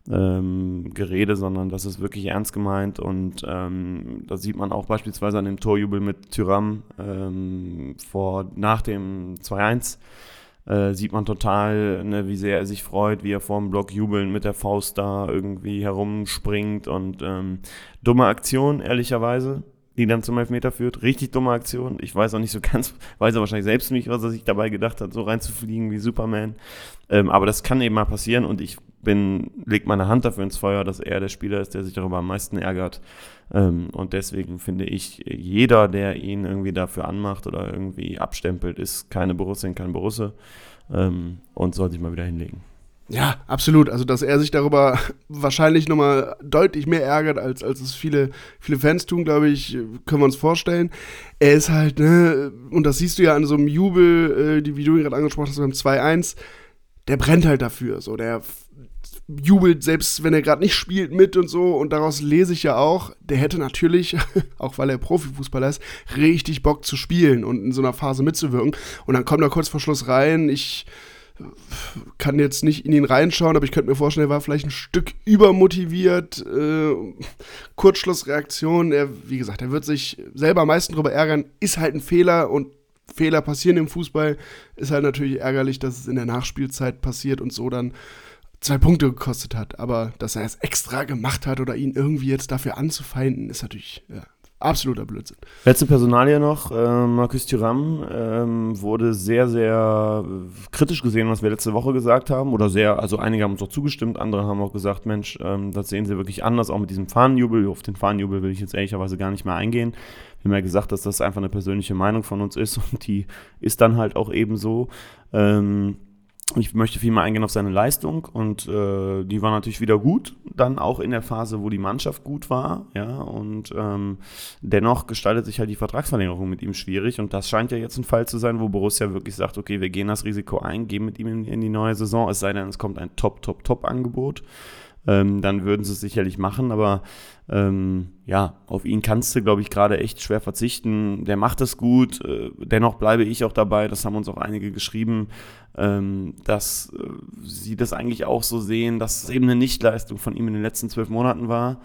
ähm, Gerede, sondern das ist wirklich ernst gemeint. Und ähm, das sieht man auch beispielsweise an dem Torjubel mit Tyram ähm, vor, nach dem 2-1 äh, sieht man total, ne, wie sehr er sich freut, wie er vor dem Block jubelnd mit der Faust da irgendwie herumspringt und ähm, dumme Aktion, ehrlicherweise, die dann zum Elfmeter führt. Richtig dumme Aktion. Ich weiß auch nicht so <laughs> ganz, weiß er wahrscheinlich selbst nicht, was er sich dabei gedacht hat, so reinzufliegen wie Superman. Ähm, aber das kann eben mal passieren und ich bin, leg meine Hand dafür ins Feuer, dass er der Spieler ist, der sich darüber am meisten ärgert. Ähm, und deswegen finde ich, jeder, der ihn irgendwie dafür anmacht oder irgendwie abstempelt, ist keine Borussin, kein Borusse ähm, und soll sich mal wieder hinlegen. Ja, absolut. Also, dass er sich darüber <laughs> wahrscheinlich nochmal deutlich mehr ärgert, als, als es viele, viele Fans tun, glaube ich, können wir uns vorstellen. Er ist halt, ne, und das siehst du ja an so einem Jubel, äh, die, wie du ihn gerade angesprochen hast, beim 2-1, der brennt halt dafür. So, der jubelt, selbst wenn er gerade nicht spielt, mit und so. Und daraus lese ich ja auch, der hätte natürlich, <laughs> auch weil er Profifußballer ist, richtig Bock zu spielen und in so einer Phase mitzuwirken. Und dann kommt er kurz vor Schluss rein. Ich kann jetzt nicht in ihn reinschauen, aber ich könnte mir vorstellen, er war vielleicht ein Stück übermotiviert. Äh, Kurzschlussreaktion. Er, wie gesagt, er wird sich selber am meisten darüber ärgern. Ist halt ein Fehler und Fehler passieren im Fußball. Ist halt natürlich ärgerlich, dass es in der Nachspielzeit passiert und so dann zwei Punkte gekostet hat. Aber dass er es extra gemacht hat oder ihn irgendwie jetzt dafür anzufeinden, ist natürlich ja, absoluter Blödsinn. Letzte Personalie noch, äh, Marcus Thuram ähm, wurde sehr, sehr kritisch gesehen, was wir letzte Woche gesagt haben. Oder sehr, also einige haben uns auch zugestimmt, andere haben auch gesagt, Mensch, ähm, das sehen sie wirklich anders, auch mit diesem Fahnenjubel. Auf den Fahnenjubel will ich jetzt ehrlicherweise gar nicht mehr eingehen. Wir haben ja gesagt, dass das einfach eine persönliche Meinung von uns ist <laughs> und die ist dann halt auch eben so. Ähm, ich möchte viel mehr eingehen auf seine Leistung und äh, die war natürlich wieder gut, dann auch in der Phase, wo die Mannschaft gut war, ja, und ähm, dennoch gestaltet sich halt die Vertragsverlängerung mit ihm schwierig und das scheint ja jetzt ein Fall zu sein, wo Borussia wirklich sagt, okay, wir gehen das Risiko ein, gehen mit ihm in, in die neue Saison, es sei denn, es kommt ein Top, Top, Top-Angebot ähm, dann würden sie es sicherlich machen. Aber ähm, ja, auf ihn kannst du, glaube ich, gerade echt schwer verzichten. Der macht es gut. Äh, dennoch bleibe ich auch dabei, das haben uns auch einige geschrieben, ähm, dass äh, sie das eigentlich auch so sehen, dass es eben eine Nichtleistung von ihm in den letzten zwölf Monaten war.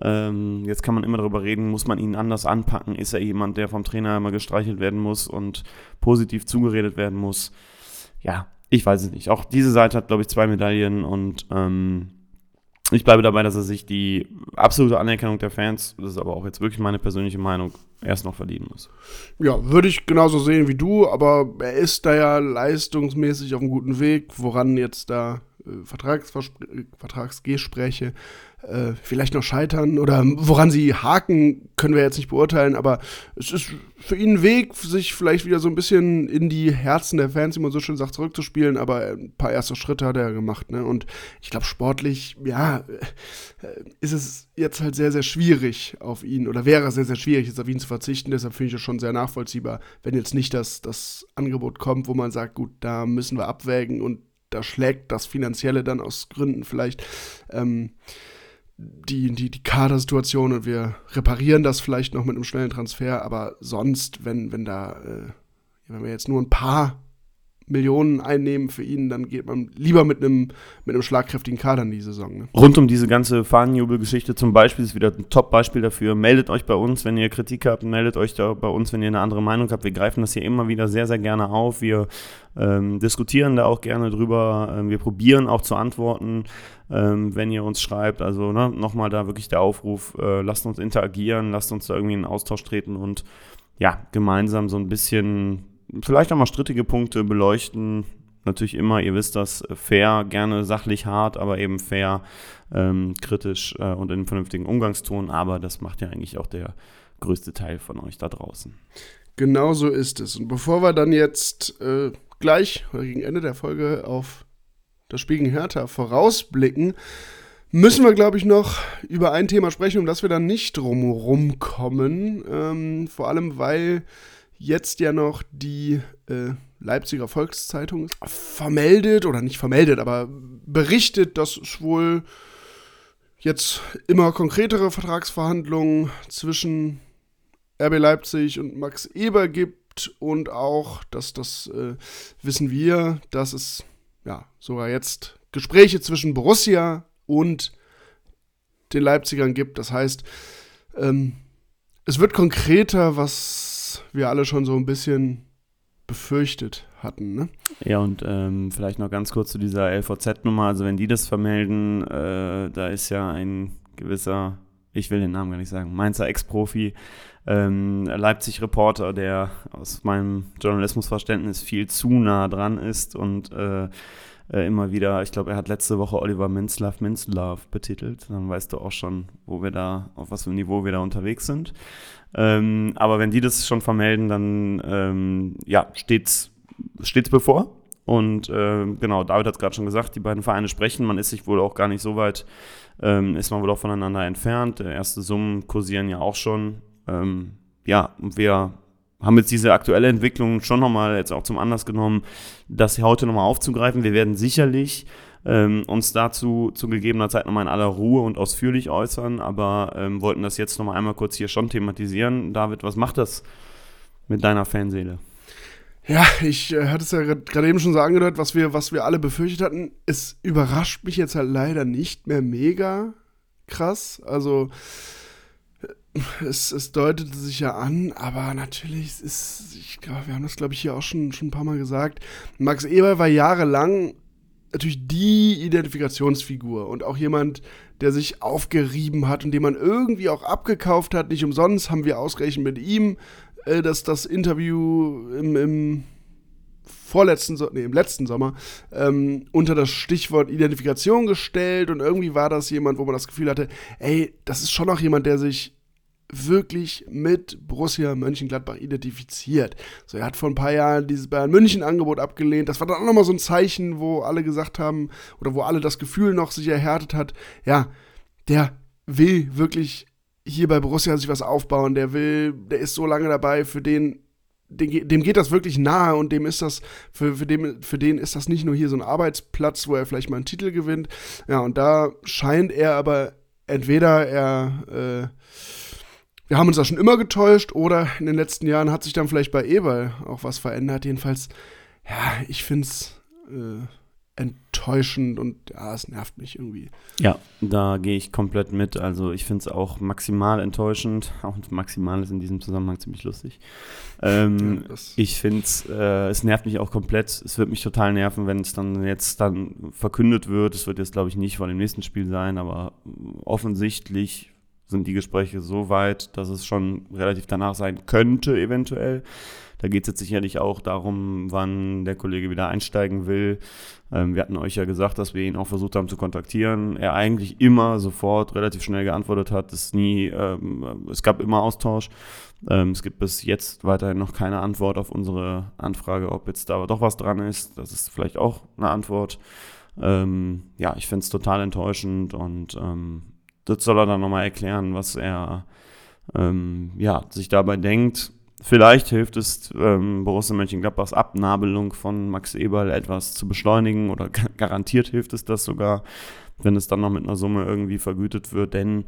Ähm, jetzt kann man immer darüber reden, muss man ihn anders anpacken? Ist er jemand, der vom Trainer immer gestreichelt werden muss und positiv zugeredet werden muss? Ja, ich weiß es nicht. Auch diese Seite hat, glaube ich, zwei Medaillen und ähm, ich bleibe dabei, dass er sich die absolute Anerkennung der Fans, das ist aber auch jetzt wirklich meine persönliche Meinung, erst noch verdienen muss. Ja, würde ich genauso sehen wie du, aber er ist da ja leistungsmäßig auf einem guten Weg, woran jetzt da äh, Vertragsgespräche äh, vielleicht noch scheitern oder woran sie haken, können wir jetzt nicht beurteilen, aber es ist für ihn ein Weg, sich vielleicht wieder so ein bisschen in die Herzen der Fans, wie man so schön sagt, zurückzuspielen, aber ein paar erste Schritte hat er gemacht, ne? Und ich glaube, sportlich, ja, äh, ist es jetzt halt sehr, sehr schwierig auf ihn, oder wäre sehr, sehr schwierig, jetzt auf ihn zu verzichten, deshalb finde ich es schon sehr nachvollziehbar, wenn jetzt nicht das, das Angebot kommt, wo man sagt, gut, da müssen wir abwägen und da schlägt das Finanzielle dann aus Gründen vielleicht ähm, die, die, die Kadersituation und wir reparieren das vielleicht noch mit einem schnellen Transfer, aber sonst, wenn, wenn da, äh, wenn wir jetzt nur ein paar Millionen einnehmen für ihn, dann geht man lieber mit einem, mit schlagkräftigen Kader in die Saison. Ne? Rund um diese ganze Fahnenjubelgeschichte zum Beispiel ist wieder ein Top-Beispiel dafür. Meldet euch bei uns, wenn ihr Kritik habt, meldet euch da bei uns, wenn ihr eine andere Meinung habt. Wir greifen das hier immer wieder sehr, sehr gerne auf. Wir ähm, diskutieren da auch gerne drüber. Ähm, wir probieren auch zu antworten, ähm, wenn ihr uns schreibt. Also ne, nochmal da wirklich der Aufruf, äh, lasst uns interagieren, lasst uns da irgendwie in Austausch treten und ja, gemeinsam so ein bisschen vielleicht auch mal strittige Punkte beleuchten. Natürlich immer, ihr wisst das, fair, gerne sachlich hart, aber eben fair, ähm, kritisch äh, und in einem vernünftigen Umgangston. Aber das macht ja eigentlich auch der größte Teil von euch da draußen. Genau so ist es. Und bevor wir dann jetzt äh, gleich gegen Ende der Folge auf das Spiel gegen Hertha vorausblicken, müssen wir, glaube ich, noch über ein Thema sprechen, um das wir dann nicht drumherum kommen. Ähm, vor allem, weil jetzt ja noch die äh, Leipziger Volkszeitung vermeldet, oder nicht vermeldet, aber berichtet, dass es wohl jetzt immer konkretere Vertragsverhandlungen zwischen RB Leipzig und Max Eber gibt und auch, dass das äh, wissen wir, dass es ja sogar jetzt Gespräche zwischen Borussia und den Leipzigern gibt. Das heißt, ähm, es wird konkreter, was wir alle schon so ein bisschen befürchtet hatten. Ne? Ja, und ähm, vielleicht noch ganz kurz zu dieser LVZ-Nummer. Also wenn die das vermelden, äh, da ist ja ein gewisser, ich will den Namen gar nicht sagen, Mainzer Ex-Profi, ähm, Leipzig-Reporter, der aus meinem Journalismusverständnis viel zu nah dran ist und äh, äh, immer wieder, ich glaube, er hat letzte Woche Oliver Minzlaff Minzlaff betitelt. Dann weißt du auch schon, wo wir da, auf was für ein Niveau wir da unterwegs sind. Ähm, aber wenn die das schon vermelden, dann ähm, ja, steht's, steht's bevor. Und äh, genau, David hat es gerade schon gesagt, die beiden Vereine sprechen. Man ist sich wohl auch gar nicht so weit, ähm, ist man wohl auch voneinander entfernt. Erste Summen kursieren ja auch schon. Ähm, ja, wir haben jetzt diese aktuelle Entwicklung schon nochmal jetzt auch zum Anlass genommen, das heute nochmal aufzugreifen. Wir werden sicherlich ähm, uns dazu zu gegebener Zeit nochmal in aller Ruhe und ausführlich äußern, aber ähm, wollten das jetzt nochmal einmal kurz hier schon thematisieren. David, was macht das mit deiner Fanseele? Ja, ich äh, hatte es ja gerade eben schon so angedeutet, was wir, was wir alle befürchtet hatten. Es überrascht mich jetzt halt leider nicht mehr mega krass. Also es, es deutete sich ja an, aber natürlich ist, ich glaube, wir haben das, glaube ich, hier auch schon, schon ein paar Mal gesagt. Max Eber war jahrelang natürlich die Identifikationsfigur und auch jemand, der sich aufgerieben hat und den man irgendwie auch abgekauft hat. Nicht umsonst haben wir ausgerechnet mit ihm äh, dass das Interview im, im vorletzten, nee, im letzten Sommer ähm, unter das Stichwort Identifikation gestellt und irgendwie war das jemand, wo man das Gefühl hatte, ey, das ist schon noch jemand, der sich wirklich mit Borussia Mönchengladbach identifiziert. So, er hat vor ein paar Jahren dieses Bayern München Angebot abgelehnt. Das war dann auch nochmal so ein Zeichen, wo alle gesagt haben oder wo alle das Gefühl noch sich erhärtet hat, ja, der will wirklich hier bei Borussia sich was aufbauen. Der will, der ist so lange dabei, für den dem, geht das wirklich nahe und dem ist das, für, für, dem, für den ist das nicht nur hier so ein Arbeitsplatz, wo er vielleicht mal einen Titel gewinnt. Ja, und da scheint er aber entweder er äh, wir haben uns da schon immer getäuscht oder in den letzten Jahren hat sich dann vielleicht bei Eberl auch was verändert. Jedenfalls, ja, ich finde es äh, enttäuschend und ja, es nervt mich irgendwie. Ja, da gehe ich komplett mit. Also ich finde es auch maximal enttäuschend. Auch maximal ist in diesem Zusammenhang ziemlich lustig. Ähm, ja, ich finde es, äh, es nervt mich auch komplett. Es wird mich total nerven, wenn es dann jetzt dann verkündet wird. Es wird jetzt, glaube ich, nicht vor dem nächsten Spiel sein, aber offensichtlich sind die Gespräche so weit, dass es schon relativ danach sein könnte, eventuell. Da geht es jetzt sicherlich auch darum, wann der Kollege wieder einsteigen will. Ähm, wir hatten euch ja gesagt, dass wir ihn auch versucht haben zu kontaktieren. Er eigentlich immer sofort relativ schnell geantwortet hat. Es, nie, ähm, es gab immer Austausch. Ähm, es gibt bis jetzt weiterhin noch keine Antwort auf unsere Anfrage, ob jetzt da aber doch was dran ist. Das ist vielleicht auch eine Antwort. Ähm, ja, ich finde es total enttäuschend und ähm, das soll er dann nochmal erklären, was er ähm, ja, sich dabei denkt. Vielleicht hilft es ähm, Borussia Mönchengladbachs Abnabelung von Max Eberl etwas zu beschleunigen oder <laughs> garantiert hilft es das sogar, wenn es dann noch mit einer Summe irgendwie vergütet wird. Denn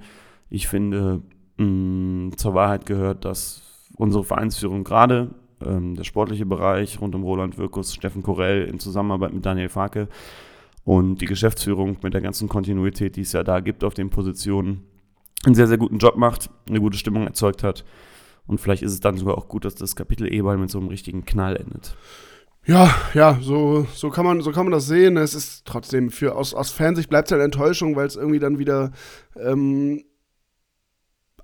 ich finde, mh, mm, zur Wahrheit gehört, dass unsere Vereinsführung gerade ähm, der sportliche Bereich rund um Roland Wirkus, Steffen Korell in Zusammenarbeit mit Daniel Farke und die Geschäftsführung mit der ganzen Kontinuität, die es ja da gibt auf den Positionen, einen sehr, sehr guten Job macht, eine gute Stimmung erzeugt hat. Und vielleicht ist es dann sogar auch gut, dass das Kapitel Eberl mit so einem richtigen Knall endet. Ja, ja, so, so, kann man, so kann man das sehen. Es ist trotzdem für aus, aus Fansicht bleibt es halt Enttäuschung, weil es irgendwie dann wieder ähm,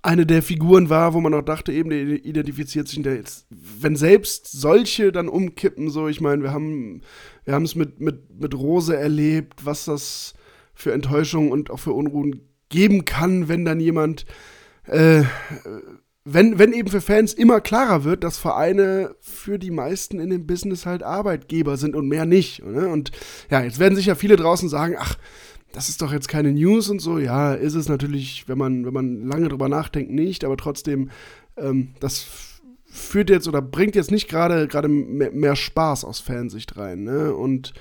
eine der Figuren war, wo man auch dachte, eben, der identifiziert sich jetzt, wenn selbst solche dann umkippen, so, ich meine, wir haben, wir es mit, mit, mit Rose erlebt, was das für Enttäuschung und auch für Unruhen geben kann, wenn dann jemand, äh, wenn, wenn eben für Fans immer klarer wird, dass Vereine für die meisten in dem Business halt Arbeitgeber sind und mehr nicht. Ne? Und ja, jetzt werden sich ja viele draußen sagen, ach, das ist doch jetzt keine News und so. Ja, ist es natürlich, wenn man, wenn man lange drüber nachdenkt, nicht, aber trotzdem, ähm, das führt jetzt oder bringt jetzt nicht gerade gerade mehr, mehr Spaß aus Fansicht rein. Ne? Und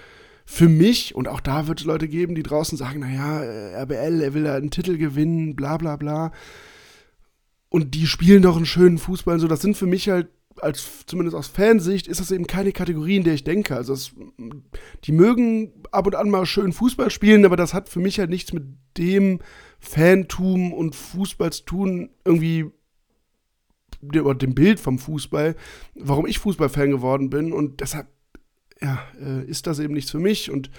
für mich, und auch da wird es Leute geben, die draußen sagen, naja, äh, RBL, er will ja einen Titel gewinnen, bla bla bla. Und die spielen doch einen schönen Fußball und so. Das sind für mich halt, als zumindest aus Fansicht, ist das eben keine Kategorie, in der ich denke. Also das, die mögen ab und an mal schön Fußball spielen, aber das hat für mich halt nichts mit dem Fantum und Fußballstun irgendwie oder dem Bild vom Fußball, warum ich Fußballfan geworden bin und deshalb ja, äh, ist das eben nichts für mich und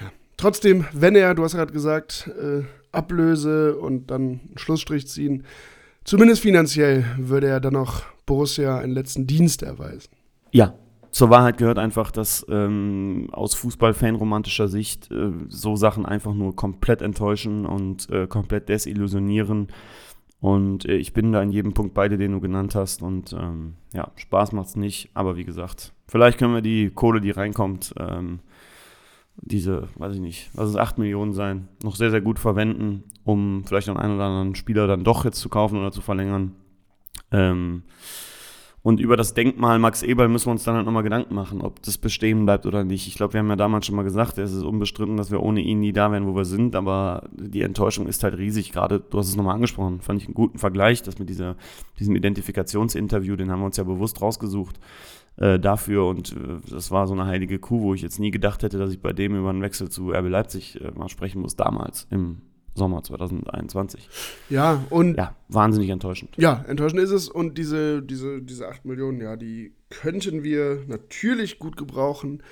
ja, trotzdem, wenn er, du hast gerade gesagt, äh, Ablöse und dann einen Schlussstrich ziehen, zumindest finanziell würde er dann noch Borussia einen letzten Dienst erweisen. Ja, zur Wahrheit gehört einfach, dass ähm, aus Fußballfan-romantischer Sicht äh, so Sachen einfach nur komplett enttäuschen und äh, komplett desillusionieren. Und äh, ich bin da in jedem Punkt beide, den du genannt hast. Und ähm, ja, Spaß macht's nicht. Aber wie gesagt, vielleicht können wir die Kohle, die reinkommt, ähm, diese, weiß ich nicht, was es 8 Millionen sein, noch sehr, sehr gut verwenden, um vielleicht noch einen oder anderen Spieler dann doch jetzt zu kaufen oder zu verlängern. Ähm, und über das Denkmal Max Eberl müssen wir uns dann halt nochmal Gedanken machen, ob das bestehen bleibt oder nicht. Ich glaube, wir haben ja damals schon mal gesagt, es ist unbestritten, dass wir ohne ihn nie da wären, wo wir sind, aber die Enttäuschung ist halt riesig. Gerade, du hast es nochmal angesprochen, fand ich einen guten Vergleich, das mit dieser, diesem Identifikationsinterview, den haben wir uns ja bewusst rausgesucht äh, dafür und äh, das war so eine heilige Kuh, wo ich jetzt nie gedacht hätte, dass ich bei dem über einen Wechsel zu RB Leipzig äh, mal sprechen muss, damals im Sommer 2021. Ja, und. Ja, wahnsinnig enttäuschend. Ja, enttäuschend ist es. Und diese, diese, diese 8 Millionen, ja, die könnten wir natürlich gut gebrauchen.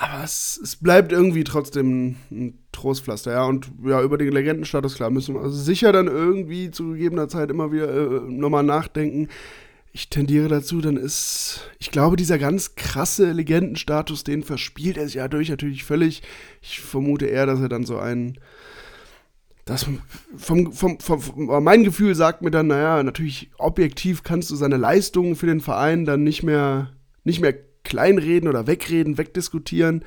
Aber es, es bleibt irgendwie trotzdem ein Trostpflaster, ja. Und ja, über den Legendenstatus, klar, müssen wir sicher dann irgendwie zu gegebener Zeit immer wieder äh, nochmal nachdenken. Ich tendiere dazu, dann ist, ich glaube, dieser ganz krasse Legendenstatus, den verspielt er sich ja durch natürlich völlig. Ich vermute eher, dass er dann so einen das vom, vom, vom, vom, mein Gefühl sagt mir dann, naja, natürlich objektiv kannst du seine Leistungen für den Verein dann nicht mehr, nicht mehr kleinreden oder wegreden, wegdiskutieren.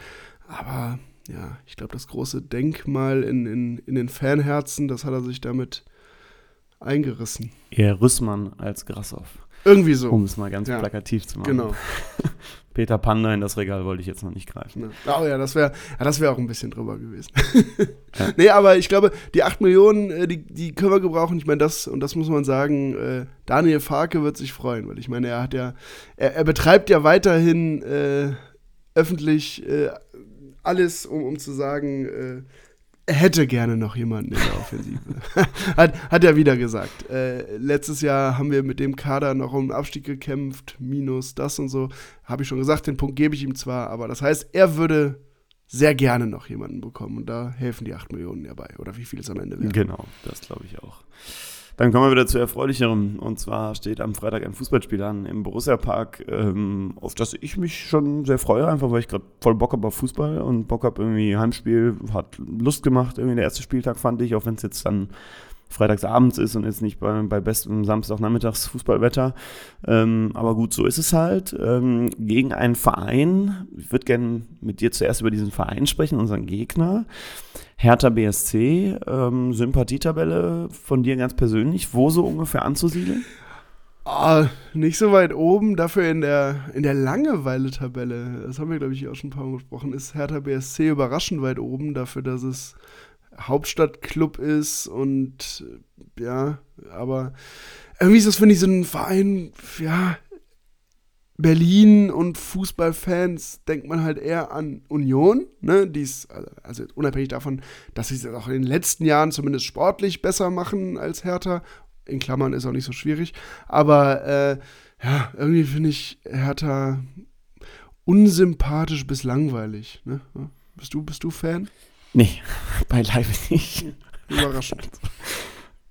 Aber ja, ich glaube, das große Denkmal in, in, in den Fanherzen, das hat er sich damit eingerissen. Eher Rüssmann als Grassoff. Irgendwie so. Um es mal ganz ja. plakativ zu machen. Genau. <laughs> Peter Panda in das Regal wollte ich jetzt noch nicht greifen. Ja. Oh ja, das wäre ja, das wär auch ein bisschen drüber gewesen. <laughs> ja. Nee, aber ich glaube, die 8 Millionen, äh, die, die können wir gebrauchen. Ich meine, das, und das muss man sagen, äh, Daniel Farke wird sich freuen, weil ich meine, er hat ja, er, er betreibt ja weiterhin äh, öffentlich äh, alles, um, um zu sagen, äh, hätte gerne noch jemanden in der Offensive. <laughs> hat, hat er wieder gesagt. Äh, letztes Jahr haben wir mit dem Kader noch um den Abstieg gekämpft, minus das und so. Habe ich schon gesagt, den Punkt gebe ich ihm zwar, aber das heißt, er würde sehr gerne noch jemanden bekommen und da helfen die 8 Millionen ja bei. Oder wie viel es am Ende wäre. Genau, das glaube ich auch. Dann kommen wir wieder zu erfreulicherem. Und zwar steht am Freitag ein Fußballspiel an im Borussia Park, ähm, auf das ich mich schon sehr freue, einfach weil ich gerade voll Bock habe auf Fußball und Bock habe irgendwie Heimspiel, hat Lust gemacht, irgendwie der erste Spieltag fand ich, auch wenn es jetzt dann freitagsabends ist und jetzt nicht bei, bei bestem Samstagnachmittags Fußballwetter. Ähm, aber gut, so ist es halt. Ähm, gegen einen Verein, ich würde gerne mit dir zuerst über diesen Verein sprechen, unseren Gegner. Hertha BSC, ähm, Sympathietabelle von dir ganz persönlich, wo so ungefähr anzusiedeln? Oh, nicht so weit oben, dafür in der, in der Langeweile-Tabelle, das haben wir, glaube ich, auch schon ein paar Mal besprochen, ist Hertha BSC überraschend weit oben, dafür, dass es Hauptstadtclub ist und ja, aber irgendwie ist das, finde ich, so ein Verein, ja, Berlin und Fußballfans denkt man halt eher an Union, ne, die es, also unabhängig davon, dass sie es auch in den letzten Jahren zumindest sportlich besser machen als Hertha, in Klammern ist auch nicht so schwierig, aber äh, ja, irgendwie finde ich Hertha unsympathisch bis langweilig, ne? Bist du, bist du Fan? Nee, <laughs> beileibe nicht. Überraschend.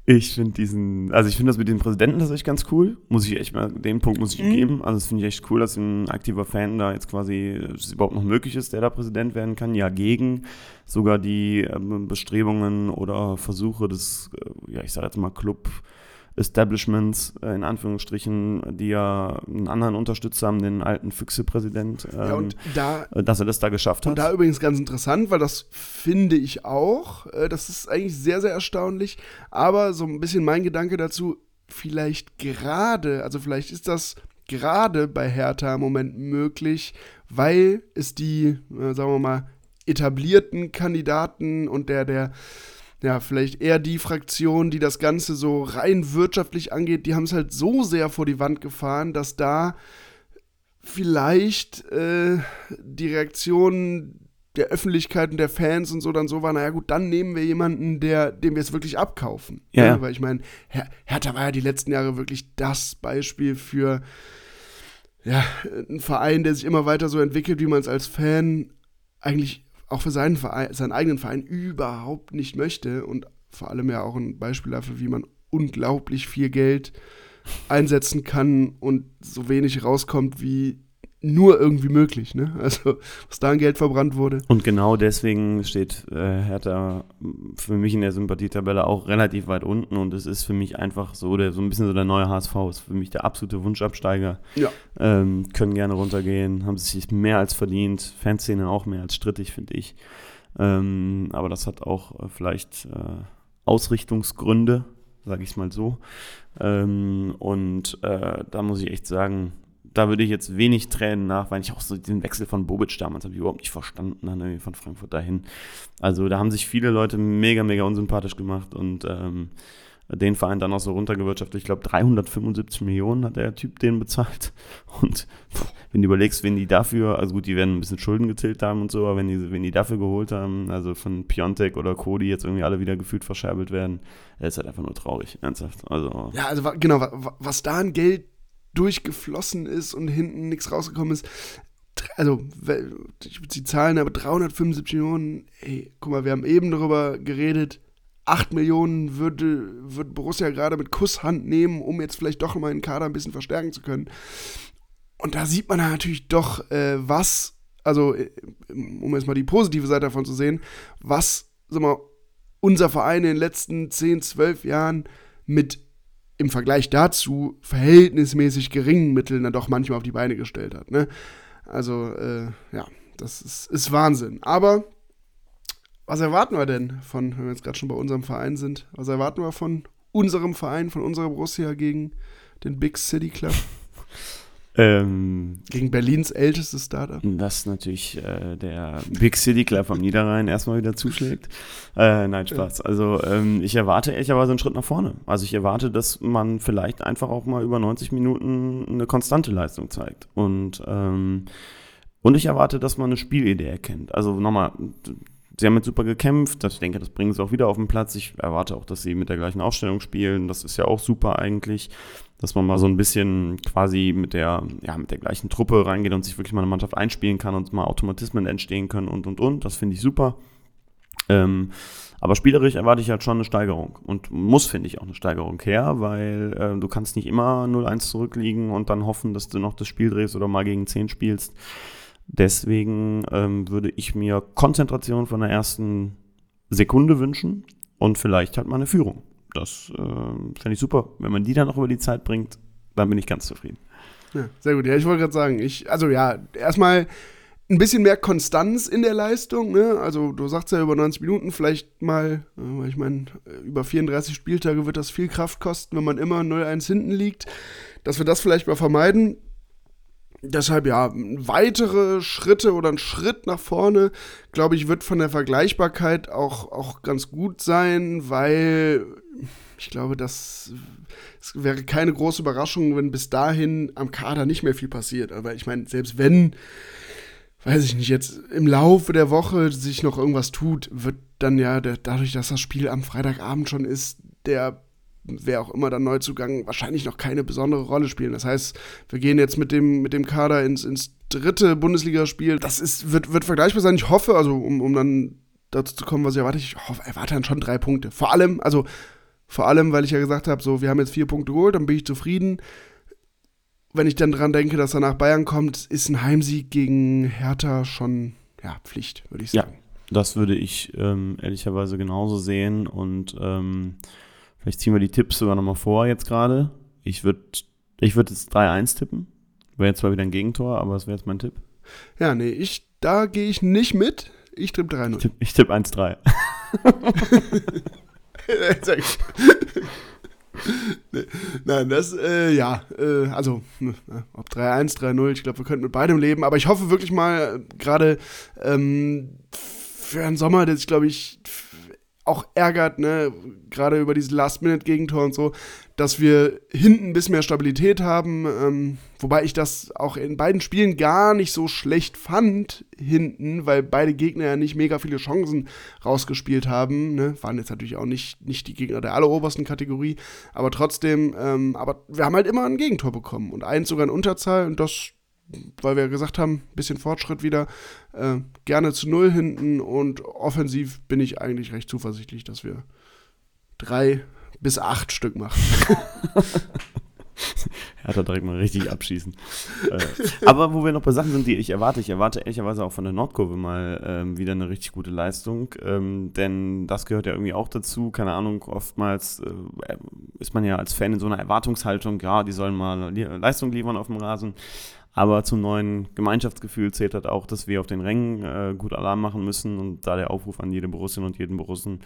Ich finde diesen, also ich finde das mit dem Präsidenten tatsächlich ganz cool. Muss ich echt mal, den Punkt muss ich mhm. geben. Also das finde ich echt cool, dass ein aktiver Fan da jetzt quasi, es überhaupt noch möglich ist, der da Präsident werden kann. Ja, gegen sogar die ähm, Bestrebungen oder Versuche des, äh, ja, ich sage jetzt mal Club, Establishments, äh, in Anführungsstrichen, die ja einen anderen Unterstützer haben, den alten Füchse-Präsident, ähm, ja, da, äh, dass er das da geschafft hat. Und da übrigens ganz interessant, weil das finde ich auch. Äh, das ist eigentlich sehr, sehr erstaunlich. Aber so ein bisschen mein Gedanke dazu, vielleicht gerade, also vielleicht ist das gerade bei Hertha im Moment möglich, weil es die, sagen wir mal, etablierten Kandidaten und der, der, ja, vielleicht eher die Fraktion, die das Ganze so rein wirtschaftlich angeht, die haben es halt so sehr vor die Wand gefahren, dass da vielleicht äh, die Reaktion der Öffentlichkeit und der Fans und so dann so war, naja gut, dann nehmen wir jemanden, der, dem wir es wirklich abkaufen. Ja, ja. Weil ich meine, Her Hertha war ja die letzten Jahre wirklich das Beispiel für ja, einen Verein, der sich immer weiter so entwickelt, wie man es als Fan eigentlich auch für seinen, Verein, seinen eigenen Verein überhaupt nicht möchte und vor allem ja auch ein Beispiel dafür, wie man unglaublich viel Geld einsetzen kann und so wenig rauskommt wie nur irgendwie möglich. Ne? <laughs> Also, was da an Geld verbrannt wurde. Und genau deswegen steht äh, Hertha für mich in der Sympathietabelle auch relativ weit unten und es ist für mich einfach so, der, so ein bisschen so der neue HSV, ist für mich der absolute Wunschabsteiger. Ja. Ähm, können gerne runtergehen, haben sich mehr als verdient, Fanszene auch mehr als strittig, finde ich. Ähm, aber das hat auch äh, vielleicht äh, Ausrichtungsgründe, sage ich es mal so. Ähm, und äh, da muss ich echt sagen, da würde ich jetzt wenig Tränen nach, weil ich auch so den Wechsel von Bobic damals habe ich überhaupt nicht verstanden, dann irgendwie von Frankfurt dahin. Also da haben sich viele Leute mega, mega unsympathisch gemacht und ähm, den Verein dann auch so runtergewirtschaftet. Ich glaube, 375 Millionen hat der Typ den bezahlt. <laughs> Und wenn du überlegst, wenn die dafür, also gut, die werden ein bisschen Schulden getilgt haben und so, aber wenn die, wenn die dafür geholt haben, also von Piontek oder Cody jetzt irgendwie alle wieder gefühlt verscherbelt werden, ist halt einfach nur traurig, ernsthaft. Also, Ja, also genau, wa- was da an Geld durchgeflossen ist und hinten nichts rausgekommen ist. Also, ich würde die Zahlen, aber 375 Millionen, ey, guck mal, wir haben eben darüber geredet. 8 Millionen würde, wird Borussia gerade mit Kusshand nehmen, um jetzt vielleicht doch mal den Kader ein bisschen verstärken zu können. Und da sieht man natürlich doch, äh, was, also, äh, um jetzt mal die positive Seite davon zu sehen, was, sag mal, unser Verein in den letzten 10, 12 Jahren mit im Vergleich dazu verhältnismäßig geringen Mitteln dann doch manchmal auf die Beine gestellt hat. Ne? Also, äh, ja, das ist, ist Wahnsinn. Aber was erwarten wir denn von, wenn wir jetzt gerade schon bei unserem Verein sind, was erwarten wir von unserem Verein, von unserer Borussia gegen den Big City Club, <laughs> ähm, gegen Berlins ältestes Startup? dass natürlich äh, der Big City Club am Niederrhein erstmal wieder zuschlägt. Äh, nein, Spaß. Also ähm, ich erwarte ehrlicherweise einen Schritt nach vorne. Also ich erwarte, dass man vielleicht einfach auch mal über 90 Minuten eine konstante Leistung zeigt. Und, ähm, und ich erwarte, dass man eine Spielidee erkennt. Also nochmal, sie haben jetzt super gekämpft. Ich denke, das bringen sie auch wieder auf den Platz. Ich erwarte auch, dass sie mit der gleichen Aufstellung spielen. Das ist ja auch super eigentlich dass man mal so ein bisschen quasi mit der, ja, mit der gleichen Truppe reingeht und sich wirklich mal eine Mannschaft einspielen kann und mal Automatismen entstehen können und und und. Das finde ich super. Ähm, aber spielerisch erwarte ich halt schon eine Steigerung und muss, finde ich, auch eine Steigerung her, weil äh, du kannst nicht immer 0-1 zurückliegen und dann hoffen, dass du noch das Spiel drehst oder mal gegen 10 spielst. Deswegen ähm, würde ich mir Konzentration von der ersten Sekunde wünschen und vielleicht halt mal eine Führung. Das äh, fände ich super. Wenn man die dann noch über die Zeit bringt, dann bin ich ganz zufrieden. Ja, sehr gut. Ja, ich wollte gerade sagen, ich, also ja, erstmal ein bisschen mehr Konstanz in der Leistung, ne? Also du sagst ja über 90 Minuten vielleicht mal, äh, weil ich meine, über 34 Spieltage wird das viel Kraft kosten, wenn man immer 0-1 hinten liegt, dass wir das vielleicht mal vermeiden. Deshalb ja, weitere Schritte oder ein Schritt nach vorne, glaube ich, wird von der Vergleichbarkeit auch, auch ganz gut sein, weil ich glaube, das es wäre keine große Überraschung, wenn bis dahin am Kader nicht mehr viel passiert. Aber ich meine, selbst wenn, weiß ich nicht, jetzt im Laufe der Woche sich noch irgendwas tut, wird dann ja der, dadurch, dass das Spiel am Freitagabend schon ist, der wer auch immer dann Neuzugang wahrscheinlich noch keine besondere Rolle spielen. Das heißt, wir gehen jetzt mit dem, mit dem Kader ins, ins dritte Bundesligaspiel. Das ist, wird, wird vergleichbar sein. Ich hoffe, also um, um dann dazu zu kommen, was ich erwarte, ich hoffe, erwarte dann schon drei Punkte. Vor allem, also vor allem, weil ich ja gesagt habe, so, wir haben jetzt vier Punkte geholt, dann bin ich zufrieden. Wenn ich dann dran denke, dass danach Bayern kommt, ist ein Heimsieg gegen Hertha schon, ja, Pflicht, würde ich Ja, sagen. das würde ich ähm, ehrlicherweise genauso sehen und ähm, vielleicht ziehen wir die Tipps sogar nochmal vor jetzt gerade. Ich würde ich würd jetzt 3-1 tippen. Wäre jetzt zwar wieder ein Gegentor, aber das wäre jetzt mein Tipp. Ja, nee, ich, da gehe ich nicht mit. Ich tippe 3-0. Tipp- Ich tippe 1-3. Sehr gut. nee, nein, das, äh, ja, äh, also, ne, ob 3-1, 3-0, ich glaube, wir könnten mit beidem leben, aber ich hoffe wirklich mal, gerade ähm, für einen Sommer, der sich, glaube ich, auch ärgert, ne, gerade über diese Last-Minute-Gegentor und so, dass wir hinten ein bisschen mehr Stabilität haben, ähm, wobei ich das auch in beiden Spielen gar nicht so schlecht fand, hinten, weil beide Gegner ja nicht mega viele Chancen rausgespielt haben, ne, waren jetzt natürlich auch nicht, nicht die Gegner der allerobersten Kategorie, aber trotzdem, ähm, aber wir haben halt immer ein Gegentor bekommen und eins sogar in Unterzahl und das weil wir gesagt haben, bisschen Fortschritt wieder, äh, gerne zu null hinten und offensiv bin ich eigentlich recht zuversichtlich, dass wir drei bis acht Stück machen. <laughs> er hat da direkt mal richtig abschießen. äh, aber wo wir noch bei Sachen sind, die ich erwarte, ich erwarte ehrlicherweise auch von der Nordkurve mal ähm, wieder eine richtig gute Leistung, ähm, denn das gehört ja irgendwie auch dazu. Keine Ahnung, oftmals äh, ist man ja als Fan in so einer Erwartungshaltung, ja, die sollen mal Leistung liefern auf dem Rasen. Aber zum neuen Gemeinschaftsgefühl zählt halt auch, dass wir auf den Rängen äh, gut Alarm machen müssen und da der Aufruf an jede Borussin und jeden Borussen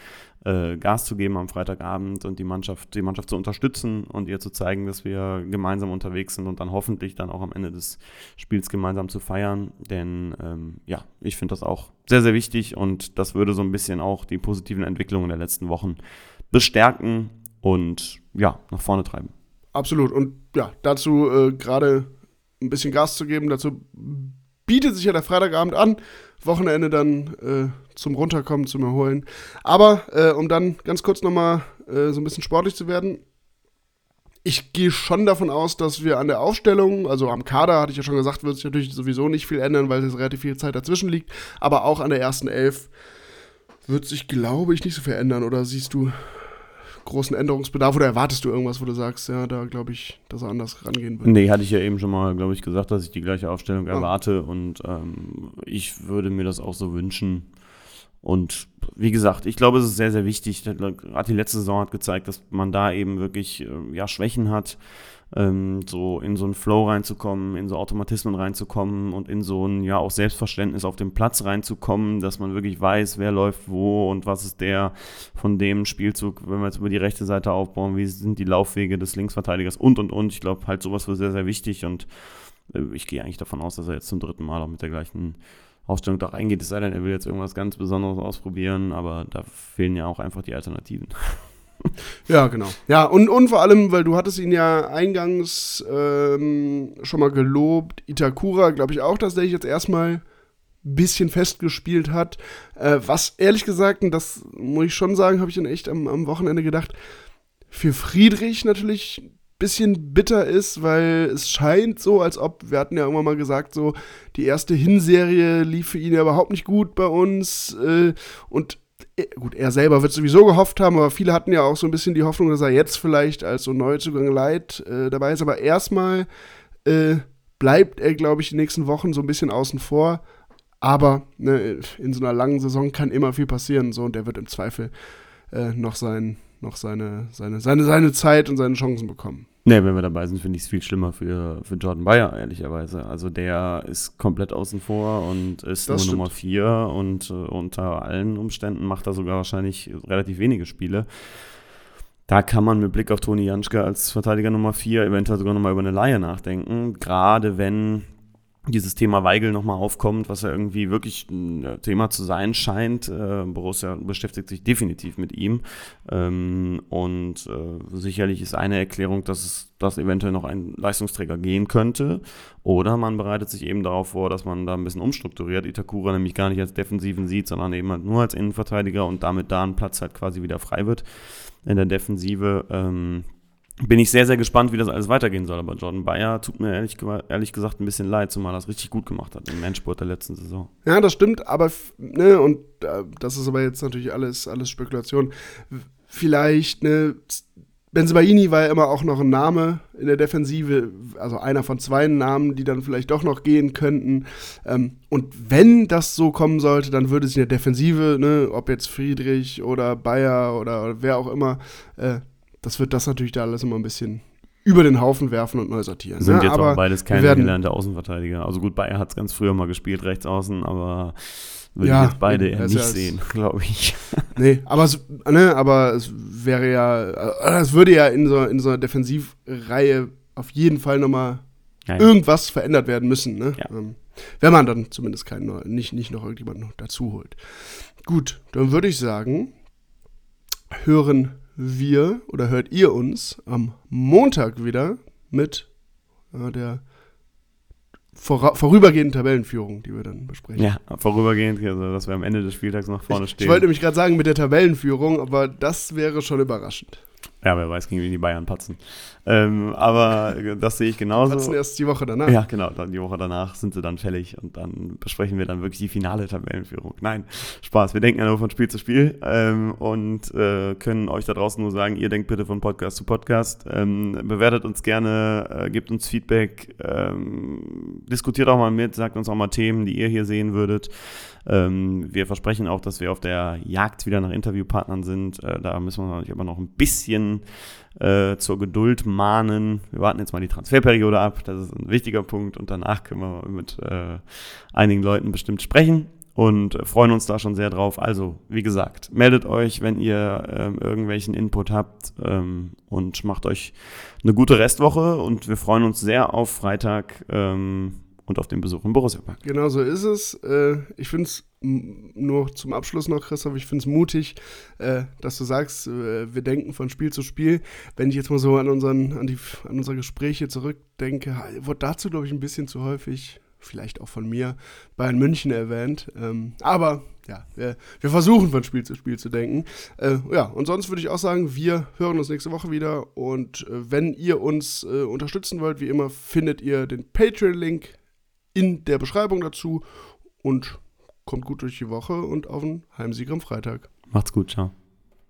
äh, Gas zu geben am Freitagabend und die Mannschaft, die Mannschaft zu unterstützen und ihr zu zeigen, dass wir gemeinsam unterwegs sind und dann hoffentlich dann auch am Ende des Spiels gemeinsam zu feiern. Denn ähm, ja, ich finde das auch sehr, sehr wichtig und das würde so ein bisschen auch die positiven Entwicklungen der letzten Wochen bestärken und ja, nach vorne treiben. Absolut. Und ja, dazu äh, gerade ein bisschen Gas zu geben. Dazu bietet sich ja der Freitagabend an. Wochenende dann äh, zum Runterkommen, zum Erholen. Aber äh, um dann ganz kurz nochmal äh, so ein bisschen sportlich zu werden. Ich gehe schon davon aus, dass wir an der Aufstellung, also am Kader, hatte ich ja schon gesagt, wird sich natürlich sowieso nicht viel ändern, weil es relativ viel Zeit dazwischen liegt. Aber auch an der ersten Elf wird sich, glaube ich, nicht so viel ändern. Oder siehst du großen Änderungsbedarf oder erwartest du irgendwas, wo du sagst, ja, da glaube ich, dass er anders rangehen wird? Nee, hatte ich ja eben schon mal, glaube ich, gesagt, dass ich die gleiche Aufstellung ah. erwarte und ähm, ich würde mir das auch so wünschen. Und wie gesagt, ich glaube, es ist sehr, sehr wichtig. Gerade die letzte Saison hat gezeigt, dass man da eben wirklich äh, ja, Schwächen hat ähm, so in so einen Flow reinzukommen, in so Automatismen reinzukommen und in so ein ja auch Selbstverständnis auf dem Platz reinzukommen, dass man wirklich weiß, wer läuft wo und was ist der von dem Spielzug, wenn wir jetzt über die rechte Seite aufbauen, wie sind die Laufwege des Linksverteidigers und und und. Ich glaube halt sowas wird sehr, sehr wichtig und äh, ich gehe eigentlich davon aus, dass er jetzt zum dritten Mal auch mit der gleichen Ausstellung da reingeht, es sei denn, er will jetzt irgendwas ganz Besonderes ausprobieren, aber da fehlen ja auch einfach die Alternativen. <laughs> Ja, genau. Ja, und, und vor allem, weil du hattest ihn ja eingangs ähm, schon mal gelobt, Itakura, glaube ich auch, dass der jetzt erstmal ein bisschen festgespielt hat. Äh, was ehrlich gesagt, und das muss ich schon sagen, habe ich dann echt am, am Wochenende gedacht, für Friedrich natürlich bisschen bitter ist, weil es scheint so, als ob, wir hatten ja irgendwann mal gesagt, so, die erste Hinserie lief für ihn ja überhaupt nicht gut bei uns äh, und äh, gut, er selber wird sowieso gehofft haben, aber viele hatten ja auch so ein bisschen die Hoffnung, dass er jetzt vielleicht als so Neuzugang Leid äh, dabei ist. Aber erstmal äh, bleibt er, glaube ich, die nächsten Wochen so ein bisschen außen vor. Aber ne, in so einer langen Saison kann immer viel passieren. So, und er wird im Zweifel äh, noch, sein, noch seine, seine, seine, seine Zeit und seine Chancen bekommen. Ne, wenn wir dabei sind, finde ich es viel schlimmer für, für Jordan Bayer, ehrlicherweise. Also der ist komplett außen vor und ist das nur stimmt. Nummer vier und äh, unter allen Umständen macht er sogar wahrscheinlich relativ wenige Spiele. Da kann man mit Blick auf Toni Janschke als Verteidiger Nummer vier eventuell sogar nochmal über eine Laie nachdenken. Gerade wenn dieses Thema Weigel nochmal aufkommt, was ja irgendwie wirklich ein Thema zu sein scheint. Äh, Borussia beschäftigt sich definitiv mit ihm. Ähm, und äh, sicherlich ist eine Erklärung, dass es dass eventuell noch ein Leistungsträger gehen könnte. Oder man bereitet sich eben darauf vor, dass man da ein bisschen umstrukturiert. Itakura nämlich gar nicht als Defensiven sieht, sondern eben halt nur als Innenverteidiger und damit da ein Platz halt quasi wieder frei wird in der Defensive. Bin ich sehr, sehr gespannt, wie das alles weitergehen soll. Aber Jordan Bayer tut mir ehrlich, ehrlich gesagt ein bisschen leid, zumal er es richtig gut gemacht hat im Endspurt der letzten Saison. Ja, das stimmt, aber, ne, und äh, das ist aber jetzt natürlich alles, alles Spekulation. Vielleicht, ne, Benzibaini war ja immer auch noch ein Name in der Defensive, also einer von zwei Namen, die dann vielleicht doch noch gehen könnten. Ähm, und wenn das so kommen sollte, dann würde sich in der Defensive, ne, ob jetzt Friedrich oder Bayer oder, oder wer auch immer, äh, das wird das natürlich da alles immer ein bisschen über den Haufen werfen und neu sortieren. Sind ne? jetzt aber auch beides keine gelernte Außenverteidiger. Also gut, Bayer hat es ganz früher mal gespielt, rechts außen, aber würde Ja, ich jetzt beide eher nicht ja- sehen, <laughs> glaube ich. Nee, aber es, ne, aber es wäre ja, äh, es würde ja in so, in so einer Defensivreihe auf jeden Fall nochmal Ja, ja. irgendwas verändert werden müssen, ne? Ja. Ähm, wenn man dann zumindest keinen nicht, nicht noch irgendjemanden dazu holt. Gut, dann würde ich sagen, hören wir oder hört ihr uns am Montag wieder mit äh, der vorübergehenden Tabellenführung, die wir dann besprechen. Ja, vorübergehend, also dass wir am Ende des Spieltags noch vorne Ich stehen. wollte nämlich gerade sagen mit der Tabellenführung, aber das wäre schon überraschend. Ja, wer weiß, gegen wen die Bayern patzen. Ähm, aber äh, das sehe ich genauso. Patzen erst die Woche danach. Ja, genau. Dann die Woche danach sind sie dann fällig und dann besprechen wir dann wirklich die finale Tabellenführung. Nein, Spaß. Wir denken ja nur von Spiel zu Spiel ähm, und äh, können euch da draußen nur sagen, ihr denkt bitte von Podcast zu Podcast. Ähm, bewertet uns gerne, äh, gebt uns Feedback, ähm, diskutiert auch mal mit, sagt uns auch mal Themen, die ihr hier sehen würdet. Ähm, wir versprechen auch, dass wir auf der Jagd wieder nach Interviewpartnern sind. Äh, da müssen wir euch aber noch ein bisschen äh, zur Geduld mahnen. Wir warten jetzt mal die Transferperiode ab, das ist ein wichtiger Punkt und danach können wir mit äh, einigen Leuten bestimmt sprechen und freuen uns da schon sehr drauf. Also, wie gesagt, meldet euch, wenn ihr ähm, irgendwelchen Input habt ähm, und macht euch eine gute Restwoche und wir freuen uns sehr auf Freitag ähm, und auf den Besuch im Borussia Park. Genau so ist es. Äh, ich finde es nur zum Abschluss noch, Christoph, ich finde es mutig, äh, dass du sagst, äh, wir denken von Spiel zu Spiel. Wenn ich jetzt mal so an, unseren, an, die, an unsere Gespräche zurückdenke, wurde dazu, glaube ich, ein bisschen zu häufig, vielleicht auch von mir, Bayern München erwähnt. Ähm, aber ja, wir, wir versuchen von Spiel zu Spiel zu denken. Äh, ja, und sonst würde ich auch sagen, wir hören uns nächste Woche wieder. Und äh, wenn ihr uns äh, unterstützen wollt, wie immer, findet ihr den Patreon-Link in der Beschreibung dazu und kommt gut durch die Woche und auf einen Heimsieg am Freitag. Macht's gut, ciao.